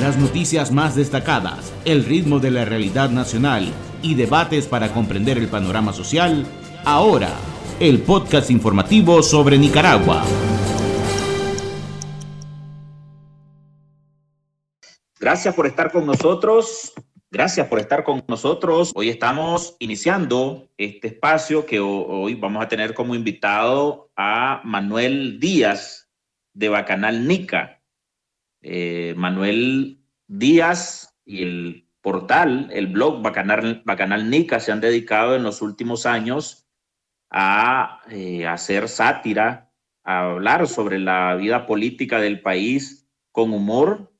las noticias más destacadas, el ritmo de la realidad nacional y debates para comprender el panorama social, ahora, el podcast informativo sobre Nicaragua. Gracias por estar con nosotros. Gracias por estar con nosotros. Hoy estamos iniciando este espacio que hoy vamos a tener como invitado a Manuel Díaz de Bacanal Nica. Eh, Manuel Díaz y el portal, el blog Bacanal, Bacanal Nica se han dedicado en los últimos años a eh, hacer sátira, a hablar sobre la vida política del país con humor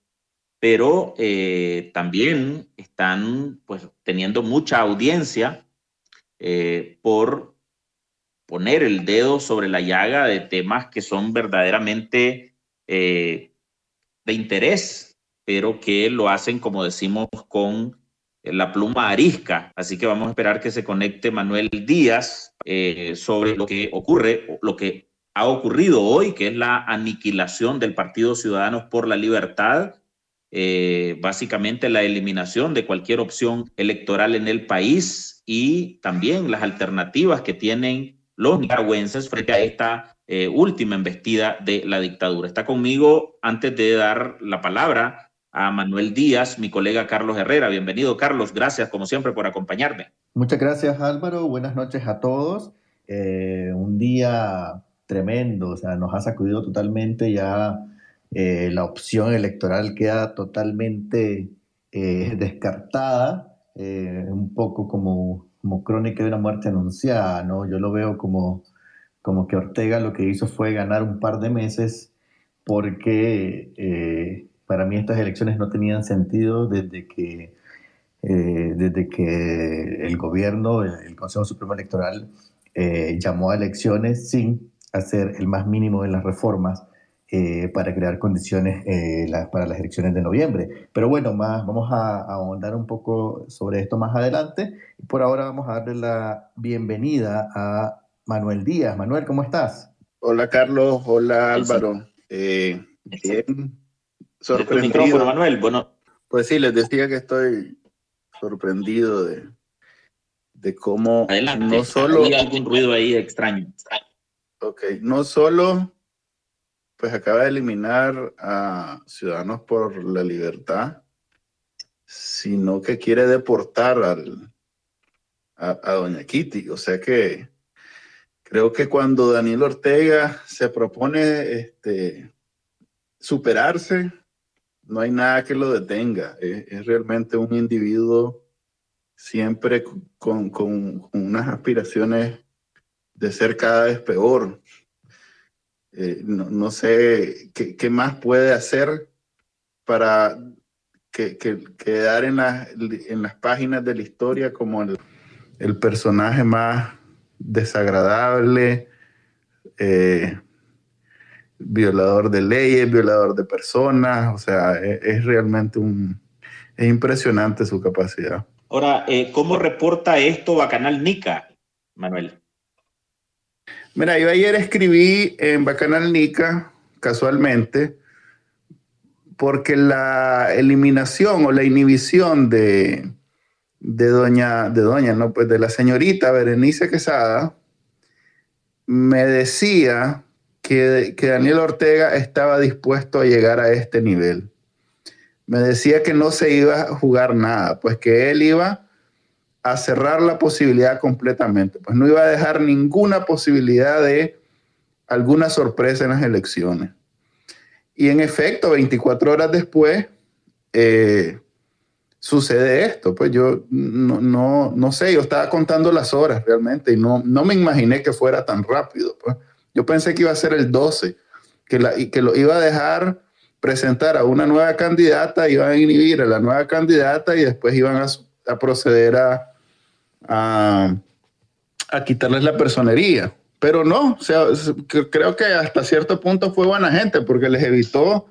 pero eh, también están pues, teniendo mucha audiencia por poner el dedo sobre la llaga de temas que son verdaderamente de interés, pero que lo hacen, como decimos, con la pluma arisca. Así que vamos a esperar que se conecte Manuel Díaz sobre lo que ocurre, lo que ha ocurrido hoy, que es la aniquilación del Partido Ciudadanos por la Libertad eh, básicamente la eliminación de cualquier opción electoral en el país y también las alternativas que tienen los nicaragüenses frente a esta eh, última embestida de la dictadura. Está conmigo, antes de dar la palabra a Manuel Díaz, mi colega Carlos Herrera. Bienvenido, Carlos. Gracias, como siempre, por acompañarme. Muchas gracias, Álvaro. Buenas noches a todos. Eh, un día tremendo, o sea, nos ha sacudido totalmente ya eh, la opción electoral queda totalmente descartada, un poco como, como crónica de una muerte anunciada, ¿no? Yo lo veo como, como que Ortega lo que hizo fue ganar un par de meses porque para mí estas elecciones no tenían sentido desde que, desde que el gobierno, el Consejo Supremo Electoral, llamó a elecciones sin hacer el más mínimo de las reformas eh, para crear condiciones eh, para las elecciones de noviembre. Pero bueno, más, vamos a, ahondar un poco sobre esto más adelante. Por ahora vamos a darle la bienvenida a Manuel Díaz. Manuel, ¿cómo estás? Hola Carlos, hola Álvaro. Eh, bien, sorprendido. Manuel, bueno. Pues sí, les decía que estoy sorprendido de, de cómo Adelante, no solo... Hay algún ruido ahí extraño. Ok, no solo pues acaba de eliminar a Ciudadanos por la Libertad, sino que quiere deportar al, a, Doña Kitty. O sea que creo que cuando Daniel Ortega se propone este, superarse, no hay nada que lo detenga. Es, realmente un individuo siempre con, unas aspiraciones de ser cada vez peor. Eh, no, sé qué, más puede hacer para que, quedar en las páginas de la historia como el, personaje más desagradable, eh, violador de leyes, violador de personas, o sea, es, es realmente un... Es impresionante su capacidad. Ahora, eh, ¿cómo reporta esto a Canal Nica, Manuel? Mira, yo ayer escribí en Bacanal Nica, casualmente, porque la eliminación o la inhibición de, de doña, de doña, no, pues de la señorita Berenice Quesada, me decía que, que Daniel Ortega estaba dispuesto a llegar a este nivel. Me decía que no se iba a jugar nada, pues que él iba a cerrar la posibilidad completamente, pues no iba a dejar ninguna posibilidad de alguna sorpresa en las elecciones. Y en efecto, 24 horas después, eh, sucede esto. Pues yo no, no, sé, yo estaba contando las horas realmente y no, no me imaginé que fuera tan rápido. Pues. Yo pensé que iba a ser el 12, que, la, que lo iba a dejar presentar a una nueva candidata, iban a inhibir a la nueva candidata y después iban a proceder a, a, quitarles la personería. Pero no, sea, creo que hasta cierto punto fue buena gente porque les evitó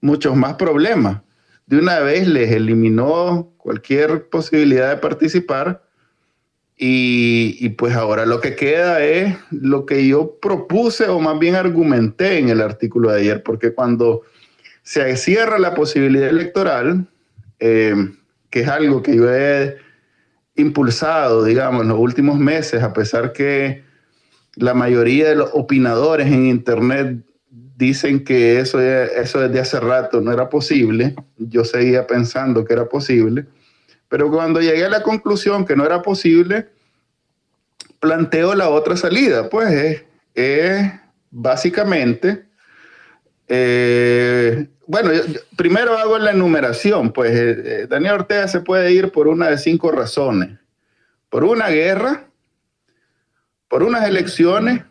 muchos más problemas. De una vez les eliminó cualquier posibilidad de participar y, pues ahora lo que queda es lo que yo propuse o más bien argumenté en el artículo de ayer, porque cuando se cierra la posibilidad electoral, eh, que es algo que yo he impulsado, digamos, en los últimos meses, a pesar que la mayoría de los opinadores en Internet dicen que eso, eso desde hace rato no era posible. Yo seguía pensando que era posible. Pero cuando llegué a la conclusión que no era posible, planteo la otra salida. Pues es, básicamente, eh, bueno, primero hago la enumeración. Pues eh, eh, Daniel Ortega se puede ir por una de cinco razones. Por una guerra, por unas elecciones,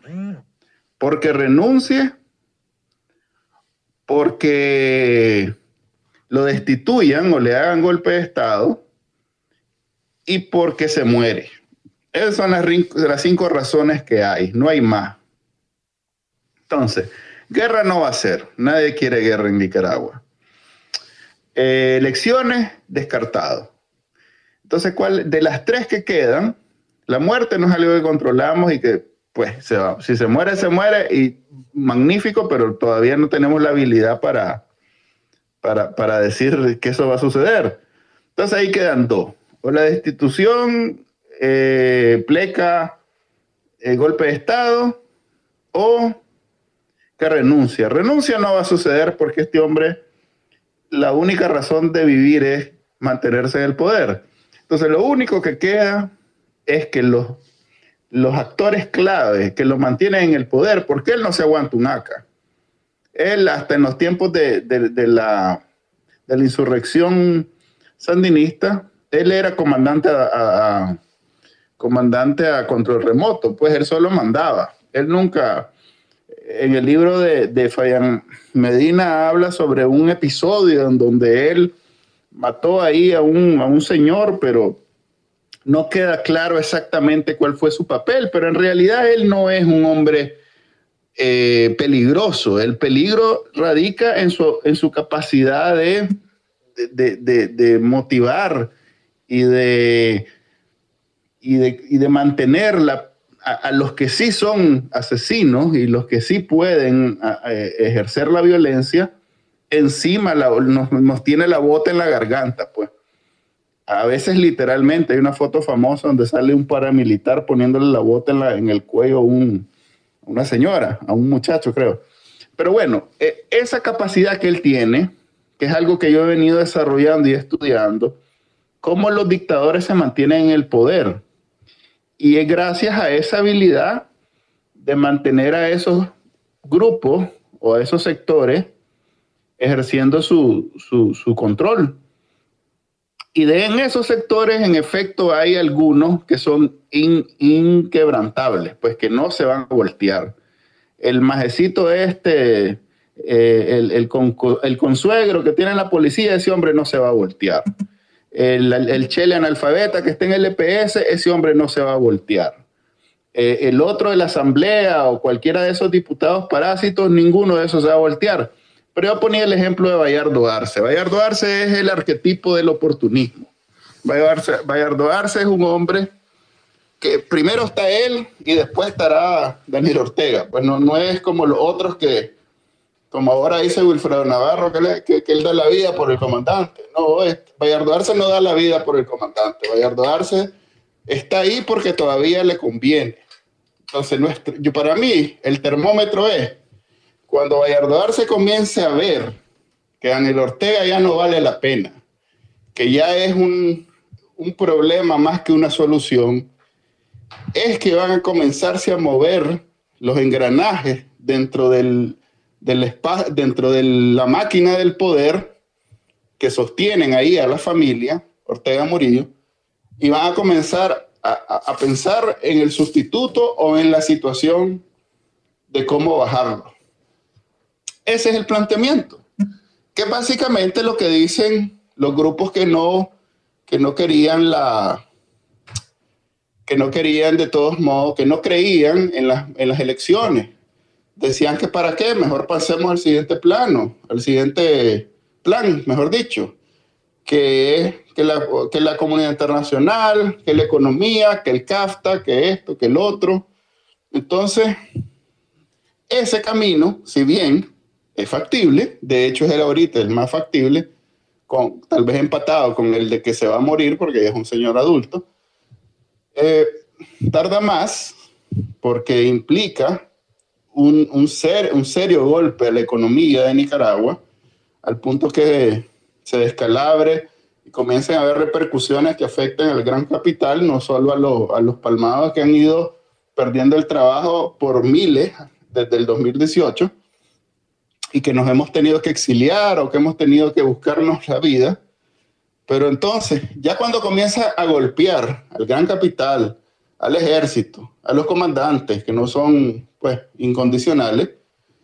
porque renuncie, porque lo destituyan o le hagan golpe de Estado y porque se muere. Esas son las, cinco razones que hay, no hay más. Entonces, guerra no va a ser, nadie quiere guerra en Nicaragua. Eh, elecciones, descartado. Entonces, ¿cuál, de las tres que quedan, la muerte no es algo que controlamos y que, pues, se va. Si se muere, se muere y magnífico, pero todavía no tenemos la habilidad para, para, decir que eso va a suceder. Entonces ahí quedan dos. O la destitución, eh, pleca, el golpe de Estado, o que renuncia. Renuncia no va a suceder porque este hombre, la única razón de vivir es mantenerse en el poder. Entonces lo único que queda es que los, los actores clave que lo mantienen en el poder, porque él no se aguanta un ACA. Él hasta en los tiempos de, la, de la, insurrección sandinista, él era comandante a, comandante a control remoto, pues él solo mandaba. Él nunca, en el libro de, de Fayan Medina habla sobre un episodio en donde él mató ahí a un, a un señor, pero no queda claro exactamente cuál fue su papel, pero en realidad él no es un hombre eh, peligroso. El peligro radica en su, en su capacidad de, de, motivar y de, y de, mantener a, los que sí son asesinos y los que sí pueden ejercer la violencia, encima nos, nos tiene la bota en la garganta, pues a veces literalmente hay una foto famosa donde sale un paramilitar poniéndole la bota en, el cuello a una señora, a un muchacho creo. Pero bueno, e, esa capacidad que él tiene, que es algo que yo he venido desarrollando y estudiando, cómo los dictadores se mantienen en el poder. Y es gracias a esa habilidad de mantener a esos grupos o a esos sectores ejerciendo su control. Y de en esos sectores, en efecto, hay algunos que son inquebrantables, pues que no se van a voltear. El majecito este, eh, el, consuegro que tiene la policía, ese hombre no se va a voltear. El, el, chele analfabeta que está en el EPS, ese hombre no se va a voltear. Eh, el otro de la asamblea o cualquiera de esos diputados parásitos, ninguno de esos se va a voltear. Pero yo ponía el ejemplo de Bayardo Arce. Bayardo Arce es el arquetipo del oportunismo. Bayardo Arce es un hombre que primero está él y después estará Daniel Ortega. Pues no, es como los otros que, como ahora dice Wilfredo Navarro, que, que, él da la vida por el comandante. No, Bayardo Arce no da la vida por el comandante. Bayardo Arce está ahí porque todavía le conviene. Entonces, nuestro, yo, para mí, el termómetro es cuando Vallardoar se comience a ver que Daniel Ortega ya no vale la pena, que ya es un, problema más que una solución, es que van a comenzarse a mover los engranajes dentro, del, del dentro de la máquina del poder que sostienen ahí a la familia Ortega Murillo y van a comenzar a, a pensar en el sustituto o en la situación de cómo bajarlo. Ese es el planteamiento, que básicamente lo que dicen los grupos que no, que no querían la, que no querían de todos modos, que no creían en, en las elecciones. Decían que para qué, mejor pasemos al siguiente plano, al siguiente plan, mejor dicho, que, que, la, que la comunidad internacional, que la economía, que el CAFTA, que esto, que el otro. Entonces, ese camino, si bien es factible, de hecho es el ahorita el más factible, con, tal vez empatado con el de que se va a morir porque es un señor adulto. Eh, tarda más porque implica un, un, ser, un serio golpe a la economía de Nicaragua, al punto que se descalabre y comiencen a haber repercusiones que afecten al gran capital, no solo a, a los palmados que han ido perdiendo el trabajo por miles desde el 2018 y que nos hemos tenido que exiliar o que hemos tenido que buscarnos la vida. Pero entonces, ya cuando comienza a golpear al gran capital, al ejército, a los comandantes, que no son pues incondicionales,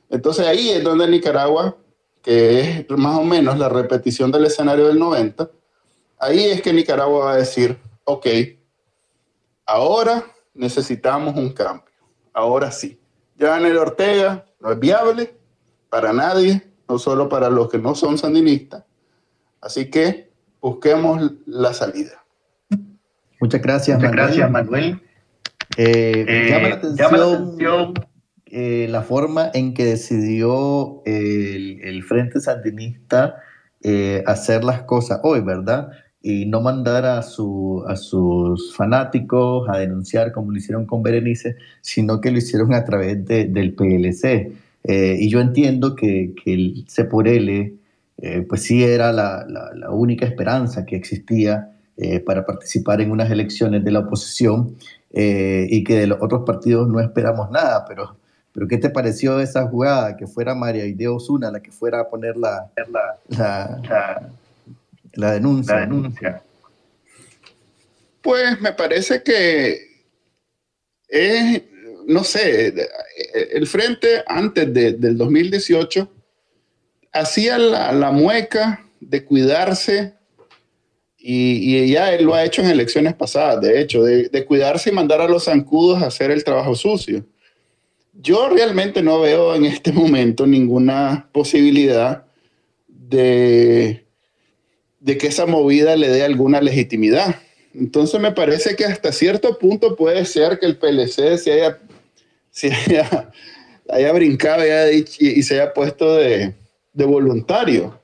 entonces ahí es donde Nicaragua, que es más o menos la repetición del escenario del 90, ahí es que Nicaragua va a decir, ok, ahora necesitamos un cambio, ahora sí. Ya el Ortega no es viable para nadie, no solo para los que no son sandinistas. Así que busquemos la salida. Muchas gracias, Muchas Manuel. Gracias, Manuel. Eh, eh, llama la atención, eh, la forma en que decidió el, el Frente Sandinista hacer las cosas hoy, ¿verdad? y no mandar a, su, a sus fanáticos a denunciar como lo hicieron con Berenice, sino que lo hicieron a través de, del PLC. Eh, y yo entiendo que, que el CEPORL, eh, pues sí era la, la, única esperanza que existía eh, para participar en unas elecciones de la oposición y que de los otros partidos no esperamos nada, pero, pero ¿qué te pareció esa jugada? Que fuera María Ideo Osuna la que fuera a poner la, la la denuncia. La denuncia. Pues me parece que es, no sé, el frente antes del 2018 hacía la, mueca de cuidarse y, ya él lo ha hecho en elecciones pasadas, de hecho, de, de, cuidarse y mandar a los zancudos a hacer el trabajo sucio. Yo realmente no veo en este momento ninguna posibilidad de de que esa movida le dé alguna legitimidad. Entonces me parece que hasta cierto punto puede ser que el PLC se haya, se haya, brincado y, se haya puesto de, voluntario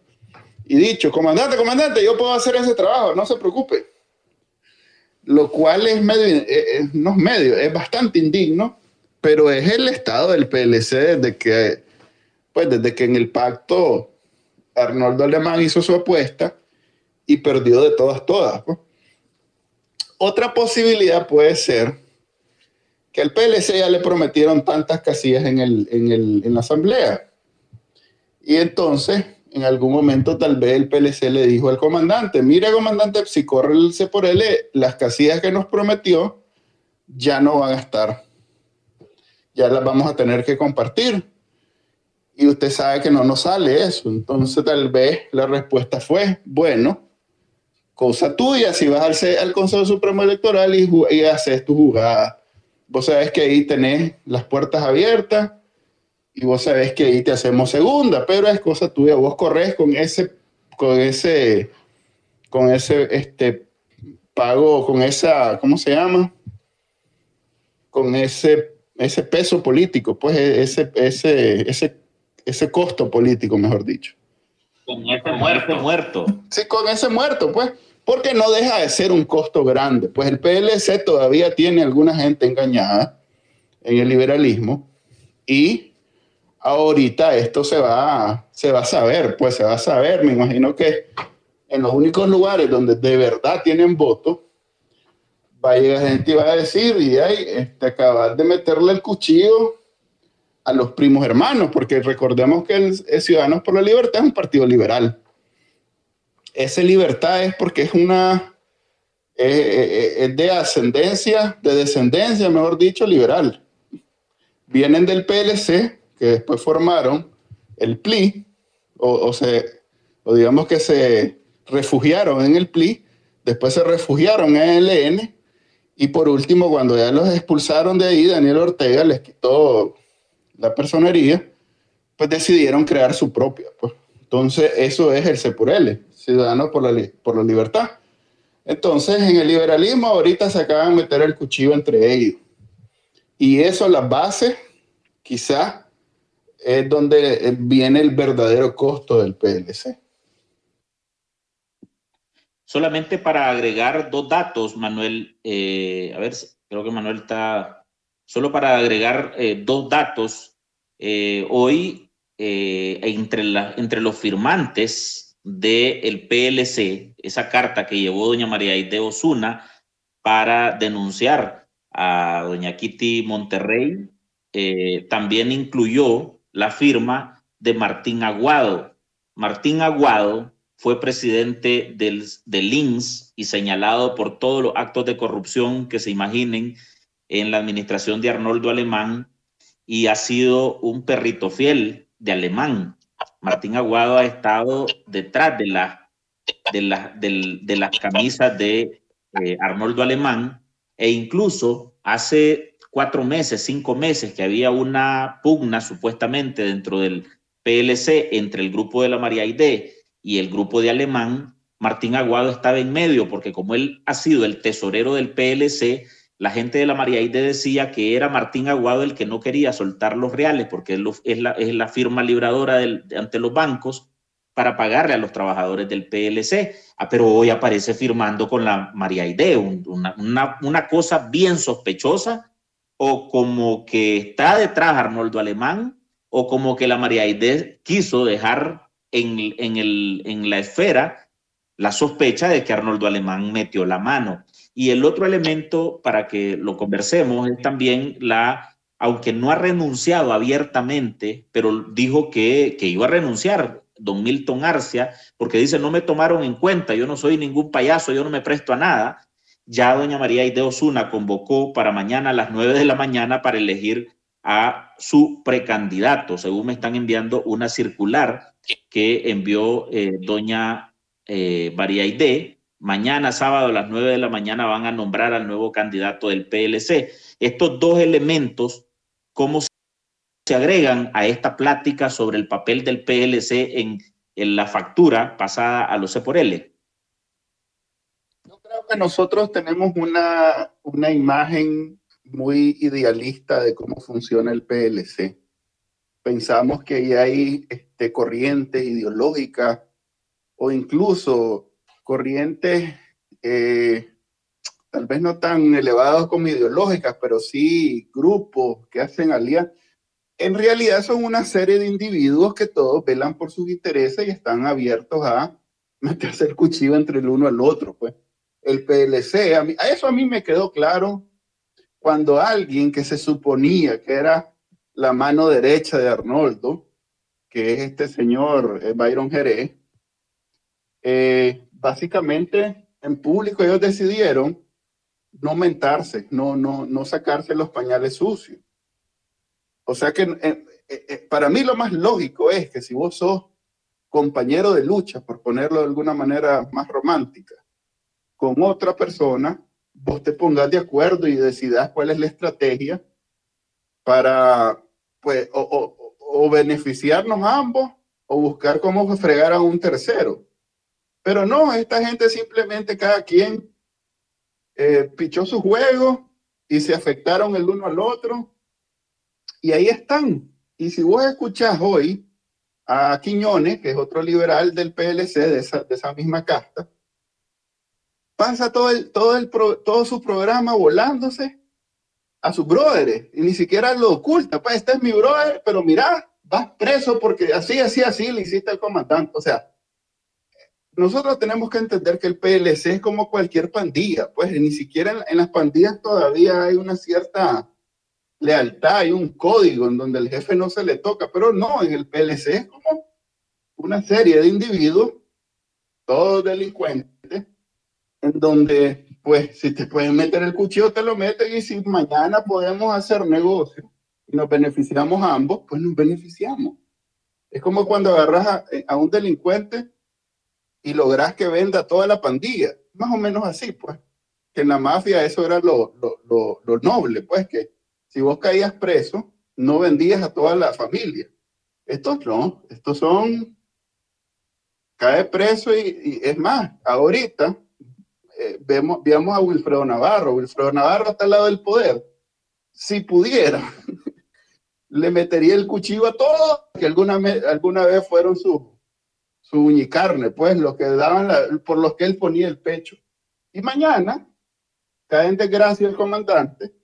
y dicho, comandante, comandante, yo puedo hacer ese trabajo, no se preocupe. Lo cual es medio, eh, eh, no es medio, es bastante indigno, pero es el estado del PLC desde que, pues desde que en el pacto Arnoldo Alemán hizo su apuesta y perdió de todas, todas. Otra posibilidad puede ser que al PLC ya le prometieron tantas casillas en, el, en, el, en la asamblea. Y entonces, en algún momento, tal vez el PLC le dijo al comandante, mire comandante, si corre el C por L, las casillas que nos prometió ya no van a estar. Ya las vamos a tener que compartir. Y usted sabe que no nos sale eso. Entonces, tal vez la respuesta fue, bueno, cosa tuya si vas al, al Consejo Supremo Electoral y, y, haces tu jugada. Vos sabés que ahí tenés las puertas abiertas y vos sabés que ahí te hacemos segunda, pero es cosa tuya. Vos corres con ese, con ese, con ese este, pago, con esa, ¿cómo se llama? Con ese, ese peso político, pues e, ese, ese, ese, ese costo político, mejor dicho. Con ese muerto, muerto. Sí, con ese muerto, pues porque no deja de ser un costo grande. Pues el PLC todavía tiene alguna gente engañada en el liberalismo y ahorita esto se va, se va a saber, pues se va a saber. Me imagino que en los únicos lugares donde de verdad tienen voto, va a llegar gente y va a decir, y hay este, acabar de meterle el cuchillo a los primos hermanos, porque recordemos que el Ciudadanos por la Libertad es un partido liberal esa libertad es porque es una, es de ascendencia, de descendencia, mejor dicho, liberal. Vienen del PLC, que después formaron el PLI, o, digamos que se refugiaron en el PLI, después se refugiaron en el ELN, y por último, cuando ya los expulsaron de ahí, Daniel Ortega les quitó la personería, pues decidieron crear su propia. Pues. Entonces, eso es el L. Ciudadanos por la, por la Libertad. Entonces, en el liberalismo ahorita se acaban de meter el cuchillo entre ellos. Y eso, las bases, quizás es donde viene el verdadero costo del PLC. Solamente para agregar dos datos, Manuel, eh, a ver, creo que Manuel está, solo para agregar eh, dos datos, eh, hoy entre, la, entre los firmantes del PLC, esa carta que llevó doña María Aide Osuna para denunciar a doña Kitty Monterrey, también incluyó la firma de Martín Aguado. Martín Aguado fue presidente del, del INS y señalado por todos los actos de corrupción que se imaginen en la administración de Arnoldo Alemán y ha sido un perrito fiel de Alemán. Martín Aguado ha estado detrás de, la, de, de, las camisas de eh, Arnoldo Alemán e incluso hace cuatro meses, cinco meses que había una pugna supuestamente dentro del PLC entre el grupo de la María Aide y el grupo de Alemán, Martín Aguado estaba en medio, porque como él ha sido el tesorero del PLC, la gente de la María Aide decía que era Martín Aguado el que no quería soltar los reales, porque es la, firma libradora ante los bancos para pagarle a los trabajadores del PLC. Ah, pero hoy aparece firmando con la María una, una, cosa bien sospechosa, o como que está detrás Arnoldo Alemán, o como que la María Aide quiso dejar en la esfera la sospecha de que Arnoldo Alemán metió la mano. Y el otro elemento para que lo conversemos es también la, aunque no ha renunciado abiertamente, pero dijo que, que iba a renunciar don Milton Arcia, porque dice, no me tomaron en cuenta, yo no soy ningún payaso, yo no me presto a nada. Ya doña María Ide Osuna convocó para mañana a las nueve de la mañana para elegir a su precandidato, según me están enviando una circular que envió eh, doña eh, María Aide. Mañana, sábado a las 9 de la mañana, van a nombrar al nuevo candidato del PLC. Estos dos elementos, ¿cómo se agregan a esta plática sobre el papel del PLC en, en la factura pasada a los C? Yo creo que nosotros tenemos una, una imagen muy idealista de cómo funciona el PLC pensamos que hay este, corrientes ideológicas o incluso corrientes eh, tal vez no tan elevadas como ideológicas, pero sí grupos que hacen alianzas. En realidad son una serie de individuos que todos velan por sus intereses y están abiertos a meterse el cuchillo entre el uno al otro. Pues. El PLC, a, mí, a eso a mí me quedó claro cuando alguien que se suponía que era la mano derecha de Arnoldo, que es este señor eh, Byron Jerez, eh, básicamente en público ellos decidieron no mentarse, no, no, no sacarse los pañales sucios. O sea que eh, para mí lo más lógico es que si vos sos compañero de lucha, por ponerlo de alguna manera más romántica, con otra persona, vos te pongas de acuerdo y decidas cuál es la estrategia para pues, o, beneficiarnos ambos o buscar cómo fregar a un tercero. Pero no, esta gente simplemente cada quien eh, pichó su juego y se afectaron el uno al otro. Y ahí están. Y si vos escuchás hoy a Quiñones, que es otro liberal del PLC de esa, de esa misma casta, pasa todo, el, todo, el, todo su programa volándose a sus brothers y ni siquiera lo oculta. Pues este es mi brother, pero mira, vas preso porque así, así, así le hiciste al comandante. O sea, nosotros tenemos que entender que el PLC es como cualquier pandilla, pues ni siquiera en, las pandillas todavía hay una cierta lealtad, hay un código en donde el jefe no se le toca, pero no, en el PLC es como una serie de individuos, todos delincuentes, en donde pues si te pueden meter el cuchillo, te lo meten y si mañana podemos hacer negocio y nos beneficiamos ambos, pues nos beneficiamos. Es como cuando agarras a, eh, un delincuente y logras que venda toda la pandilla. Más o menos así, pues. Que en la mafia eso era lo, lo, lo, noble, pues, que si vos caías preso, no vendías a toda la familia. Estos no, estos son, cae preso y, es más, ahorita eh, vemos, a Wilfredo Navarro. Wilfredo Navarro está al lado del poder. Si pudiera, le metería el cuchillo a todos que alguna, alguna vez fueron su, su uñicarne, pues, lo que daban por los que él ponía el pecho. Y mañana cae en desgracia el comandante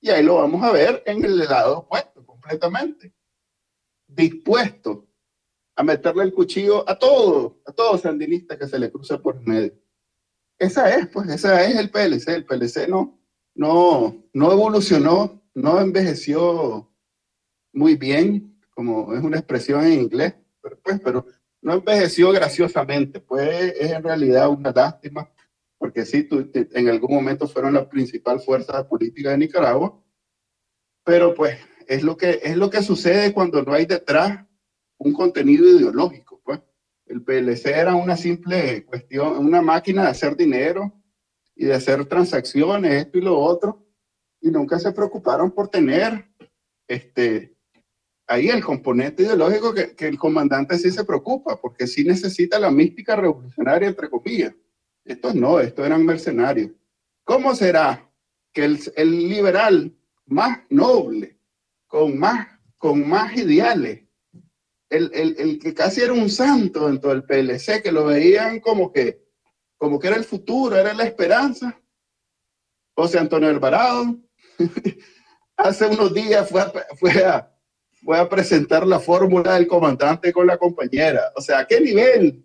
y ahí lo vamos a ver en el lado opuesto completamente. Dispuesto a meterle el cuchillo a todos, a todos sandinistas que se le cruza por medio. Esa es, pues, esa es el PLC. El PLC no, no, no evolucionó, no envejeció muy bien, como es una expresión en inglés, pero, pues, pero no envejeció graciosamente, pues es en realidad una lástima, porque sí, en algún momento fueron la principal fuerza política de Nicaragua, pero pues es lo que, es lo que sucede cuando no hay detrás un contenido ideológico, pues. El PLC era una simple cuestión, una máquina de hacer dinero y de hacer transacciones, esto y lo otro, y nunca se preocuparon por tener este, ahí el componente ideológico que, el comandante sí se preocupa, porque sí necesita la mística revolucionaria, entre comillas. Estos no, estos eran mercenarios. ¿Cómo será que el, el liberal más noble, con más, con más ideales, el, el, el, que casi era un santo dentro del PLC, que lo veían como que, como que era el futuro, era la esperanza. José Antonio Alvarado, hace unos días fue fue a, voy a presentar la fórmula del comandante con la compañera. O sea, ¿a qué nivel?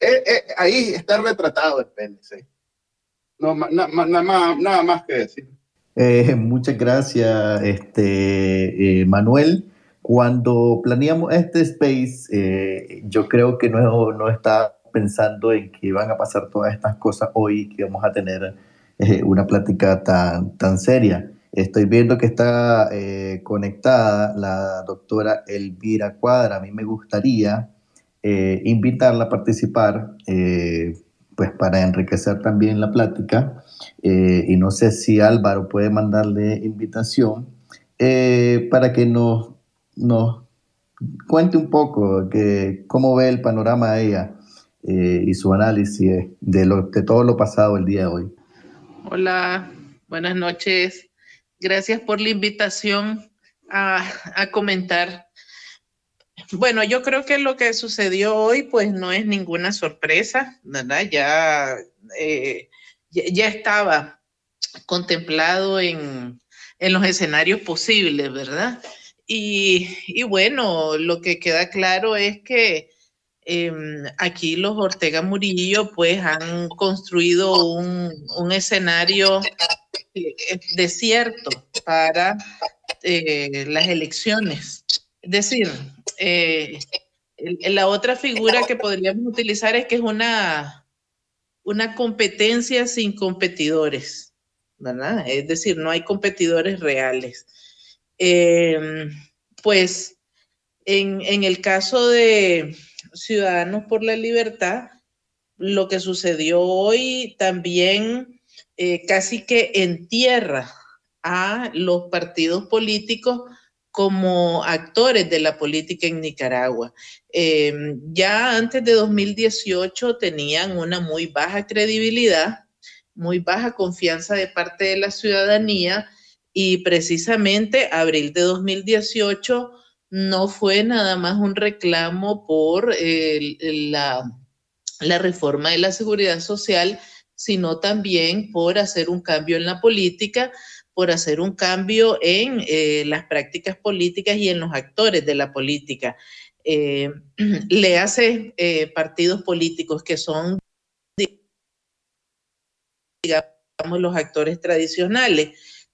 Eh, eh, ahí está retratado el PLC. No, nada más que decir. Eh, muchas gracias, este, Manuel. Cuando planeamos este space, yo creo que no, no está pensando en que van a pasar todas estas cosas hoy, que vamos a tener una plática tan, tan seria. Estoy viendo que está eh, conectada la doctora Elvira Cuadra. A mí me gustaría eh, invitarla a participar, eh, pues para enriquecer también la plática. y no sé si Álvaro puede mandarle invitación para que nos, nos cuente un poco que, cómo ve el panorama de ella y su análisis de, de todo lo pasado el día de hoy. Hola, buenas noches. Gracias por la invitación a, comentar. Bueno, yo creo que lo que sucedió hoy, pues no es ninguna sorpresa, ¿verdad? Ya, eh, ya, estaba contemplado en, los escenarios posibles, ¿verdad? Y, bueno, lo que queda claro es que em, aquí los Ortega Murillo pues han construido un, un escenario desierto para eh, las elecciones. Es decir, eh, la otra figura que podríamos utilizar es que es una, una competencia sin competidores, ¿verdad? Es decir, no hay competidores reales. Pues en, en el caso de Ciudadanos por la Libertad, lo que sucedió hoy también eh, casi que entierra a los partidos políticos como actores de la política en Nicaragua. Em, ya antes de 2018 tenían una muy baja credibilidad, muy baja confianza de parte de la ciudadanía y precisamente abril de 2018 no fue nada más un reclamo por la, la reforma de la seguridad social, sino también por hacer un cambio en la política, por hacer un cambio en eh, las prácticas políticas y en los actores de la política. Eh, le hace eh, partidos políticos que son, digamos, los actores tradicionales.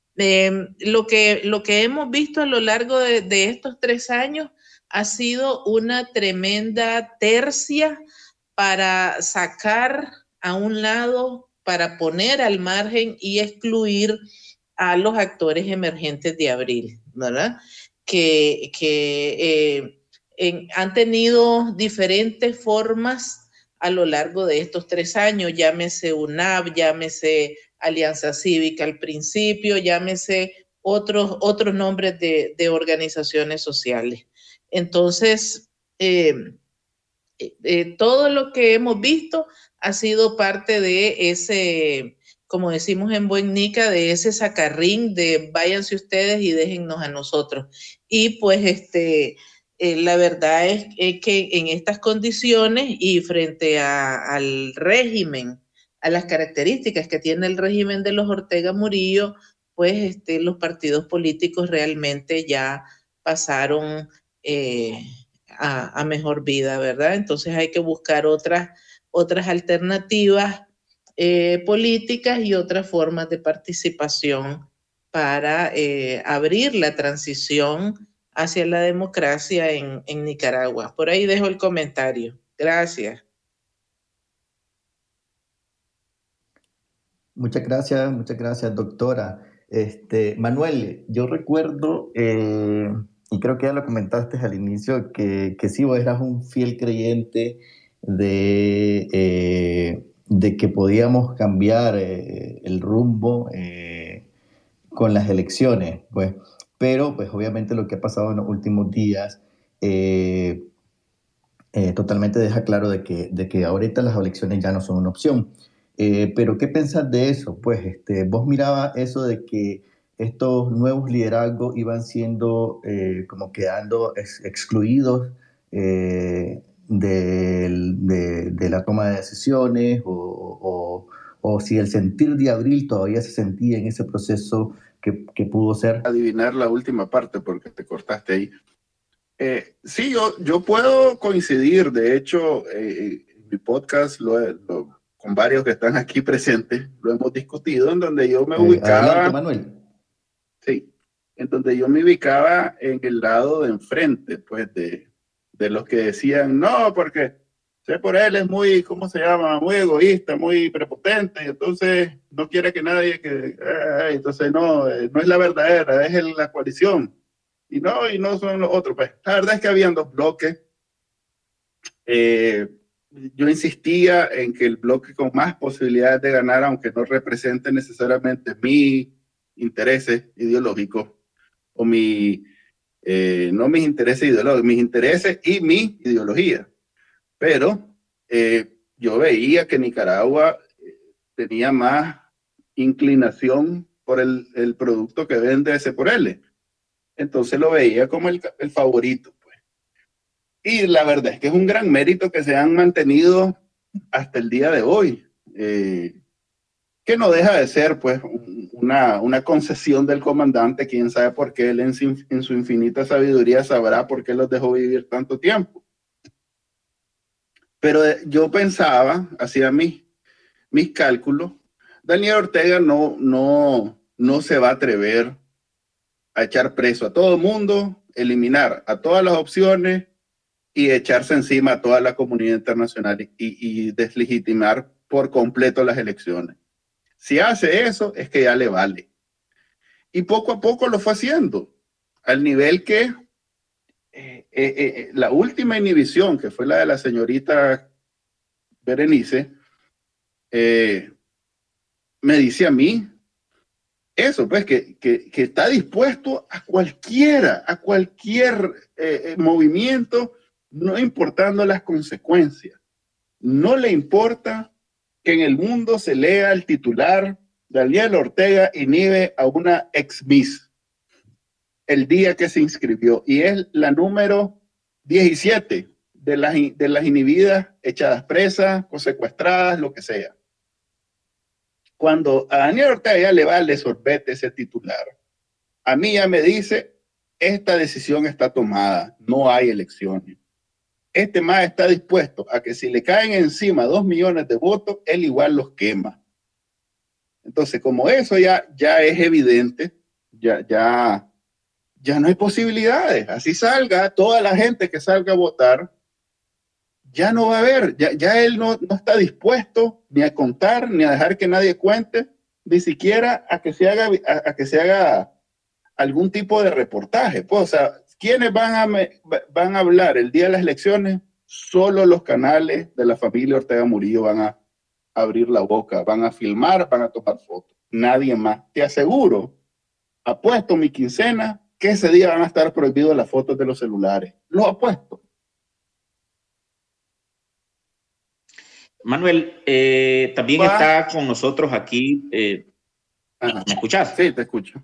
lo, que, lo que hemos visto a lo largo de, de estos tres años ha sido una tremenda tercia para sacar a un lado para poner al margen y excluir a los actores emergentes de abril, ¿verdad? Que, eh, han tenido diferentes formas a lo largo de estos tres años, llámese UNAP, llámese Alianza Cívica al principio, llámese otros, otros nombres de, organizaciones sociales. Entonces, eh, eh, todo lo que hemos visto ha sido parte de ese, como decimos en Buen Nica, de ese sacarrín de váyanse ustedes y déjennos a nosotros. Y pues este, eh, la verdad es, que en estas condiciones y frente al régimen, a las características que tiene el régimen de los Ortega Murillo, pues este, los partidos políticos realmente ya pasaron eh, a, mejor vida, ¿verdad? Entonces hay que buscar otras, otras alternativas eh, políticas y otras formas de participación para eh, abrir la transición hacia la democracia en, en Nicaragua. Por ahí dejo el comentario. Gracias. Muchas gracias, muchas gracias, doctora. Este, Manuel, yo recuerdo, eh, y creo que ya lo comentaste al inicio, que, que sí, vos eras un fiel creyente de, eh, de que podíamos cambiar eh, el rumbo con las elecciones, pues. Pero, pues, obviamente lo que ha pasado en los últimos días totalmente deja claro de que, de que ahorita las elecciones ya no son una opción. Eh, pero ¿qué pensás de eso? Pues este, vos mirabas eso de que estos nuevos liderazgos iban siendo eh, como quedando excluidos eh, de, la toma de decisiones o, si el sentir de abril todavía se sentía en ese proceso que, que pudo ser. Adivinar la última parte porque te cortaste ahí. sí, yo, yo puedo coincidir. De hecho, en mi podcast lo, lo con varios que están aquí presentes, lo hemos discutido, en donde yo me eh, ubicaba. Manuel. Sí, en donde yo me ubicaba en el lado de enfrente, pues, de, de los que decían, no, porque sé por él es muy, ¿cómo se llama? Muy egoísta, muy prepotente, y entonces no quiere que nadie que, eh, entonces no, eh, no es la verdadera, es la coalición. Y no, y no son los otros. Pues la verdad es que habían dos bloques. Eh, yo insistía en que el bloque con más posibilidades de ganar, aunque no represente necesariamente mi intereses ideológicos o mi, eh, no mis intereses ideológicos, mis intereses y mi ideología. Pero eh, yo veía que Nicaragua eh, tenía más inclinación por el, producto que vende ese por L. Entonces lo veía como el, favorito. Y la verdad es que es un gran mérito que se han mantenido hasta el día de hoy, que no deja de ser pues una, una, concesión del comandante, quién sabe por qué él en su, infinita sabiduría sabrá por qué los dejó vivir tanto tiempo. Pero eh, yo pensaba, hacía mis, mis cálculos, Daniel Ortega no, no, no se va a atrever a echar preso a todo el mundo, eliminar a todas las opciones y echarse encima a toda la comunidad internacional y, y, deslegitimar por completo las elecciones. Si hace eso, es que ya le vale. Y poco a poco lo fue haciendo, al nivel que eh, eh, eh, la última inhibición, que fue la de la señorita Berenice, me dice a mí eso, pues, que, que, que, está dispuesto a cualquiera, a cualquier movimiento no importando las consecuencias. No le importa que en el mundo se lea el titular, Daniel Ortega inhibe a una ex Miss el día que se inscribió y es la número 17 de las, de las inhibidas, echadas presas o secuestradas, lo que sea. Cuando a Daniel Ortega ya le vale sorbete ese titular, a mí ya me dice, esta decisión está tomada, no hay elecciones este más está dispuesto a que si le caen encima dos millones de votos, él igual los quema. Entonces, como eso ya, ya es evidente, ya, ya, ya no hay posibilidades. Así salga, toda la gente que salga a votar, ya no va a haber, ya, ya él no, no está dispuesto ni a contar, ni a dejar que nadie cuente, ni siquiera a que se haga, a, que se haga algún tipo de reportaje. Pues, o sea, ¿Quiénes van a, van a hablar el día de las elecciones? Solo los canales de la familia Ortega Murillo van a abrir la boca, van a filmar, van a tomar fotos. Nadie más. Te aseguro, apuesto mi quincena, que ese día van a estar prohibidas las fotos de los celulares. Lo apuesto. Manuel, eh, también está con nosotros aquí. Eh, ¿Me escuchas? Sí, te escucho.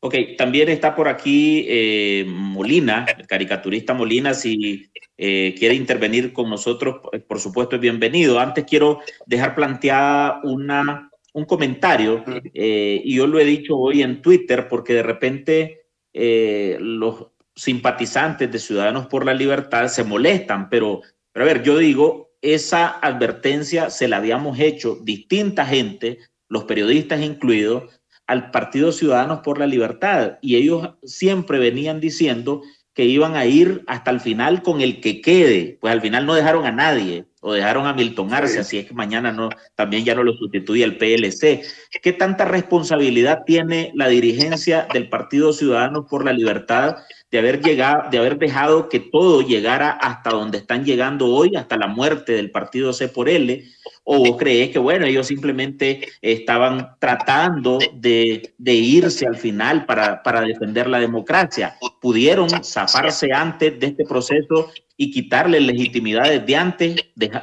Ok, también está por aquí eh, Molina, el caricaturista Molina, si quiere intervenir con nosotros, por supuesto es bienvenido. Antes quiero dejar planteada una, un comentario, y yo lo he dicho hoy en Twitter, porque de repente los simpatizantes de Ciudadanos por la Libertad se molestan, pero a ver, yo digo, esa advertencia se la habíamos hecho distinta gente, los periodistas incluidos, al Partido Ciudadanos por la Libertad. Y ellos siempre venían diciendo que iban a ir hasta el final con el que quede. Pues al final no dejaron a nadie o dejaron a Milton Arce, así es que mañana no, también ya no lo sustituye el PLC. ¿Qué tanta responsabilidad tiene la dirigencia del Partido Ciudadanos por la Libertad de haber llegado, de haber dejado que todo llegara hasta donde están llegando hoy, hasta la muerte del partido C por L? ¿O vos crees que, bueno, ellos simplemente estaban tratando de, irse al final para, para, defender la democracia? ¿Pudieron zafarse antes de este proceso y quitarle legitimidad desde antes,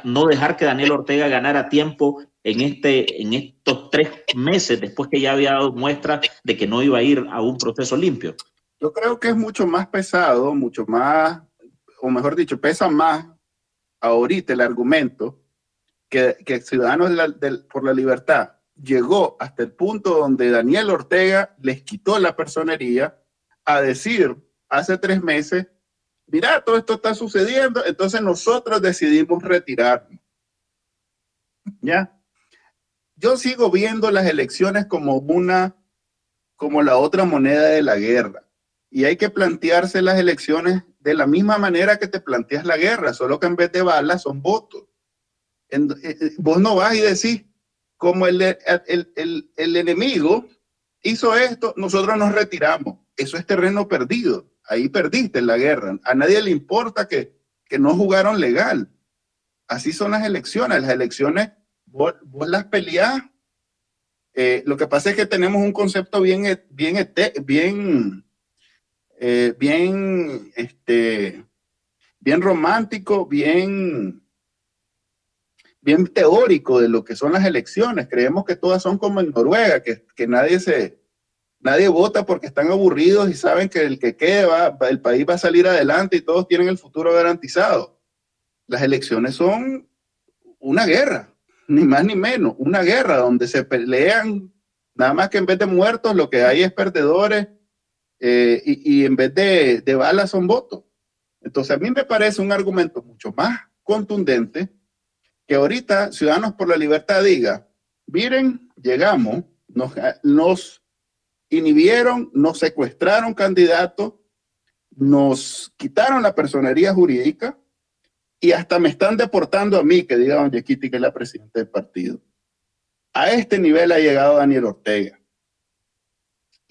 no dejar que Daniel Ortega ganara tiempo en, este, en estos tres meses después que ya había dado muestra de que no iba a ir a un proceso limpio? Yo creo que es mucho más pesado, mucho más, o mejor dicho, pesa más ahorita el argumento que, que Ciudadanos por la Libertad llegó hasta el punto donde Daniel Ortega les quitó la personería a decir hace tres meses, mira, todo esto está sucediendo, entonces nosotros decidimos retirarnos. ¿Ya? Yo sigo viendo las elecciones como una, como la otra moneda de la guerra. Y hay que plantearse las elecciones de la misma manera que te planteas la guerra, solo que en vez de balas son votos. Eh, eh, vos no vas y decís, como el, el, el, enemigo hizo esto, nosotros nos retiramos. Eso es terreno perdido. Ahí perdiste la guerra. A nadie le importa que, que no jugaron legal. Así son las elecciones. Las elecciones, vos, las peleás. Eh, lo que pasa es que tenemos un concepto bien, bien, bien eh, bien, este, bien romántico, bien, bien teórico de lo que son las elecciones. Creemos que todas son como en Noruega, que, que nadie se, nadie vota porque están aburridos y saben que el que quede va, el país va a salir adelante y todos tienen el futuro garantizado. Las elecciones son una guerra, ni más ni menos, una guerra donde se pelean, nada más que en vez de muertos lo que hay es perdedores eh, y, en vez de, de balas son votos. Entonces a mí me parece un argumento mucho más contundente que ahorita Ciudadanos por la Libertad diga, miren, llegamos, nos, nos inhibieron, nos secuestraron candidatos, nos quitaron la personería jurídica y hasta me están deportando a mí, que diga don Yequiti, que es la presidenta del partido. A este nivel ha llegado Daniel Ortega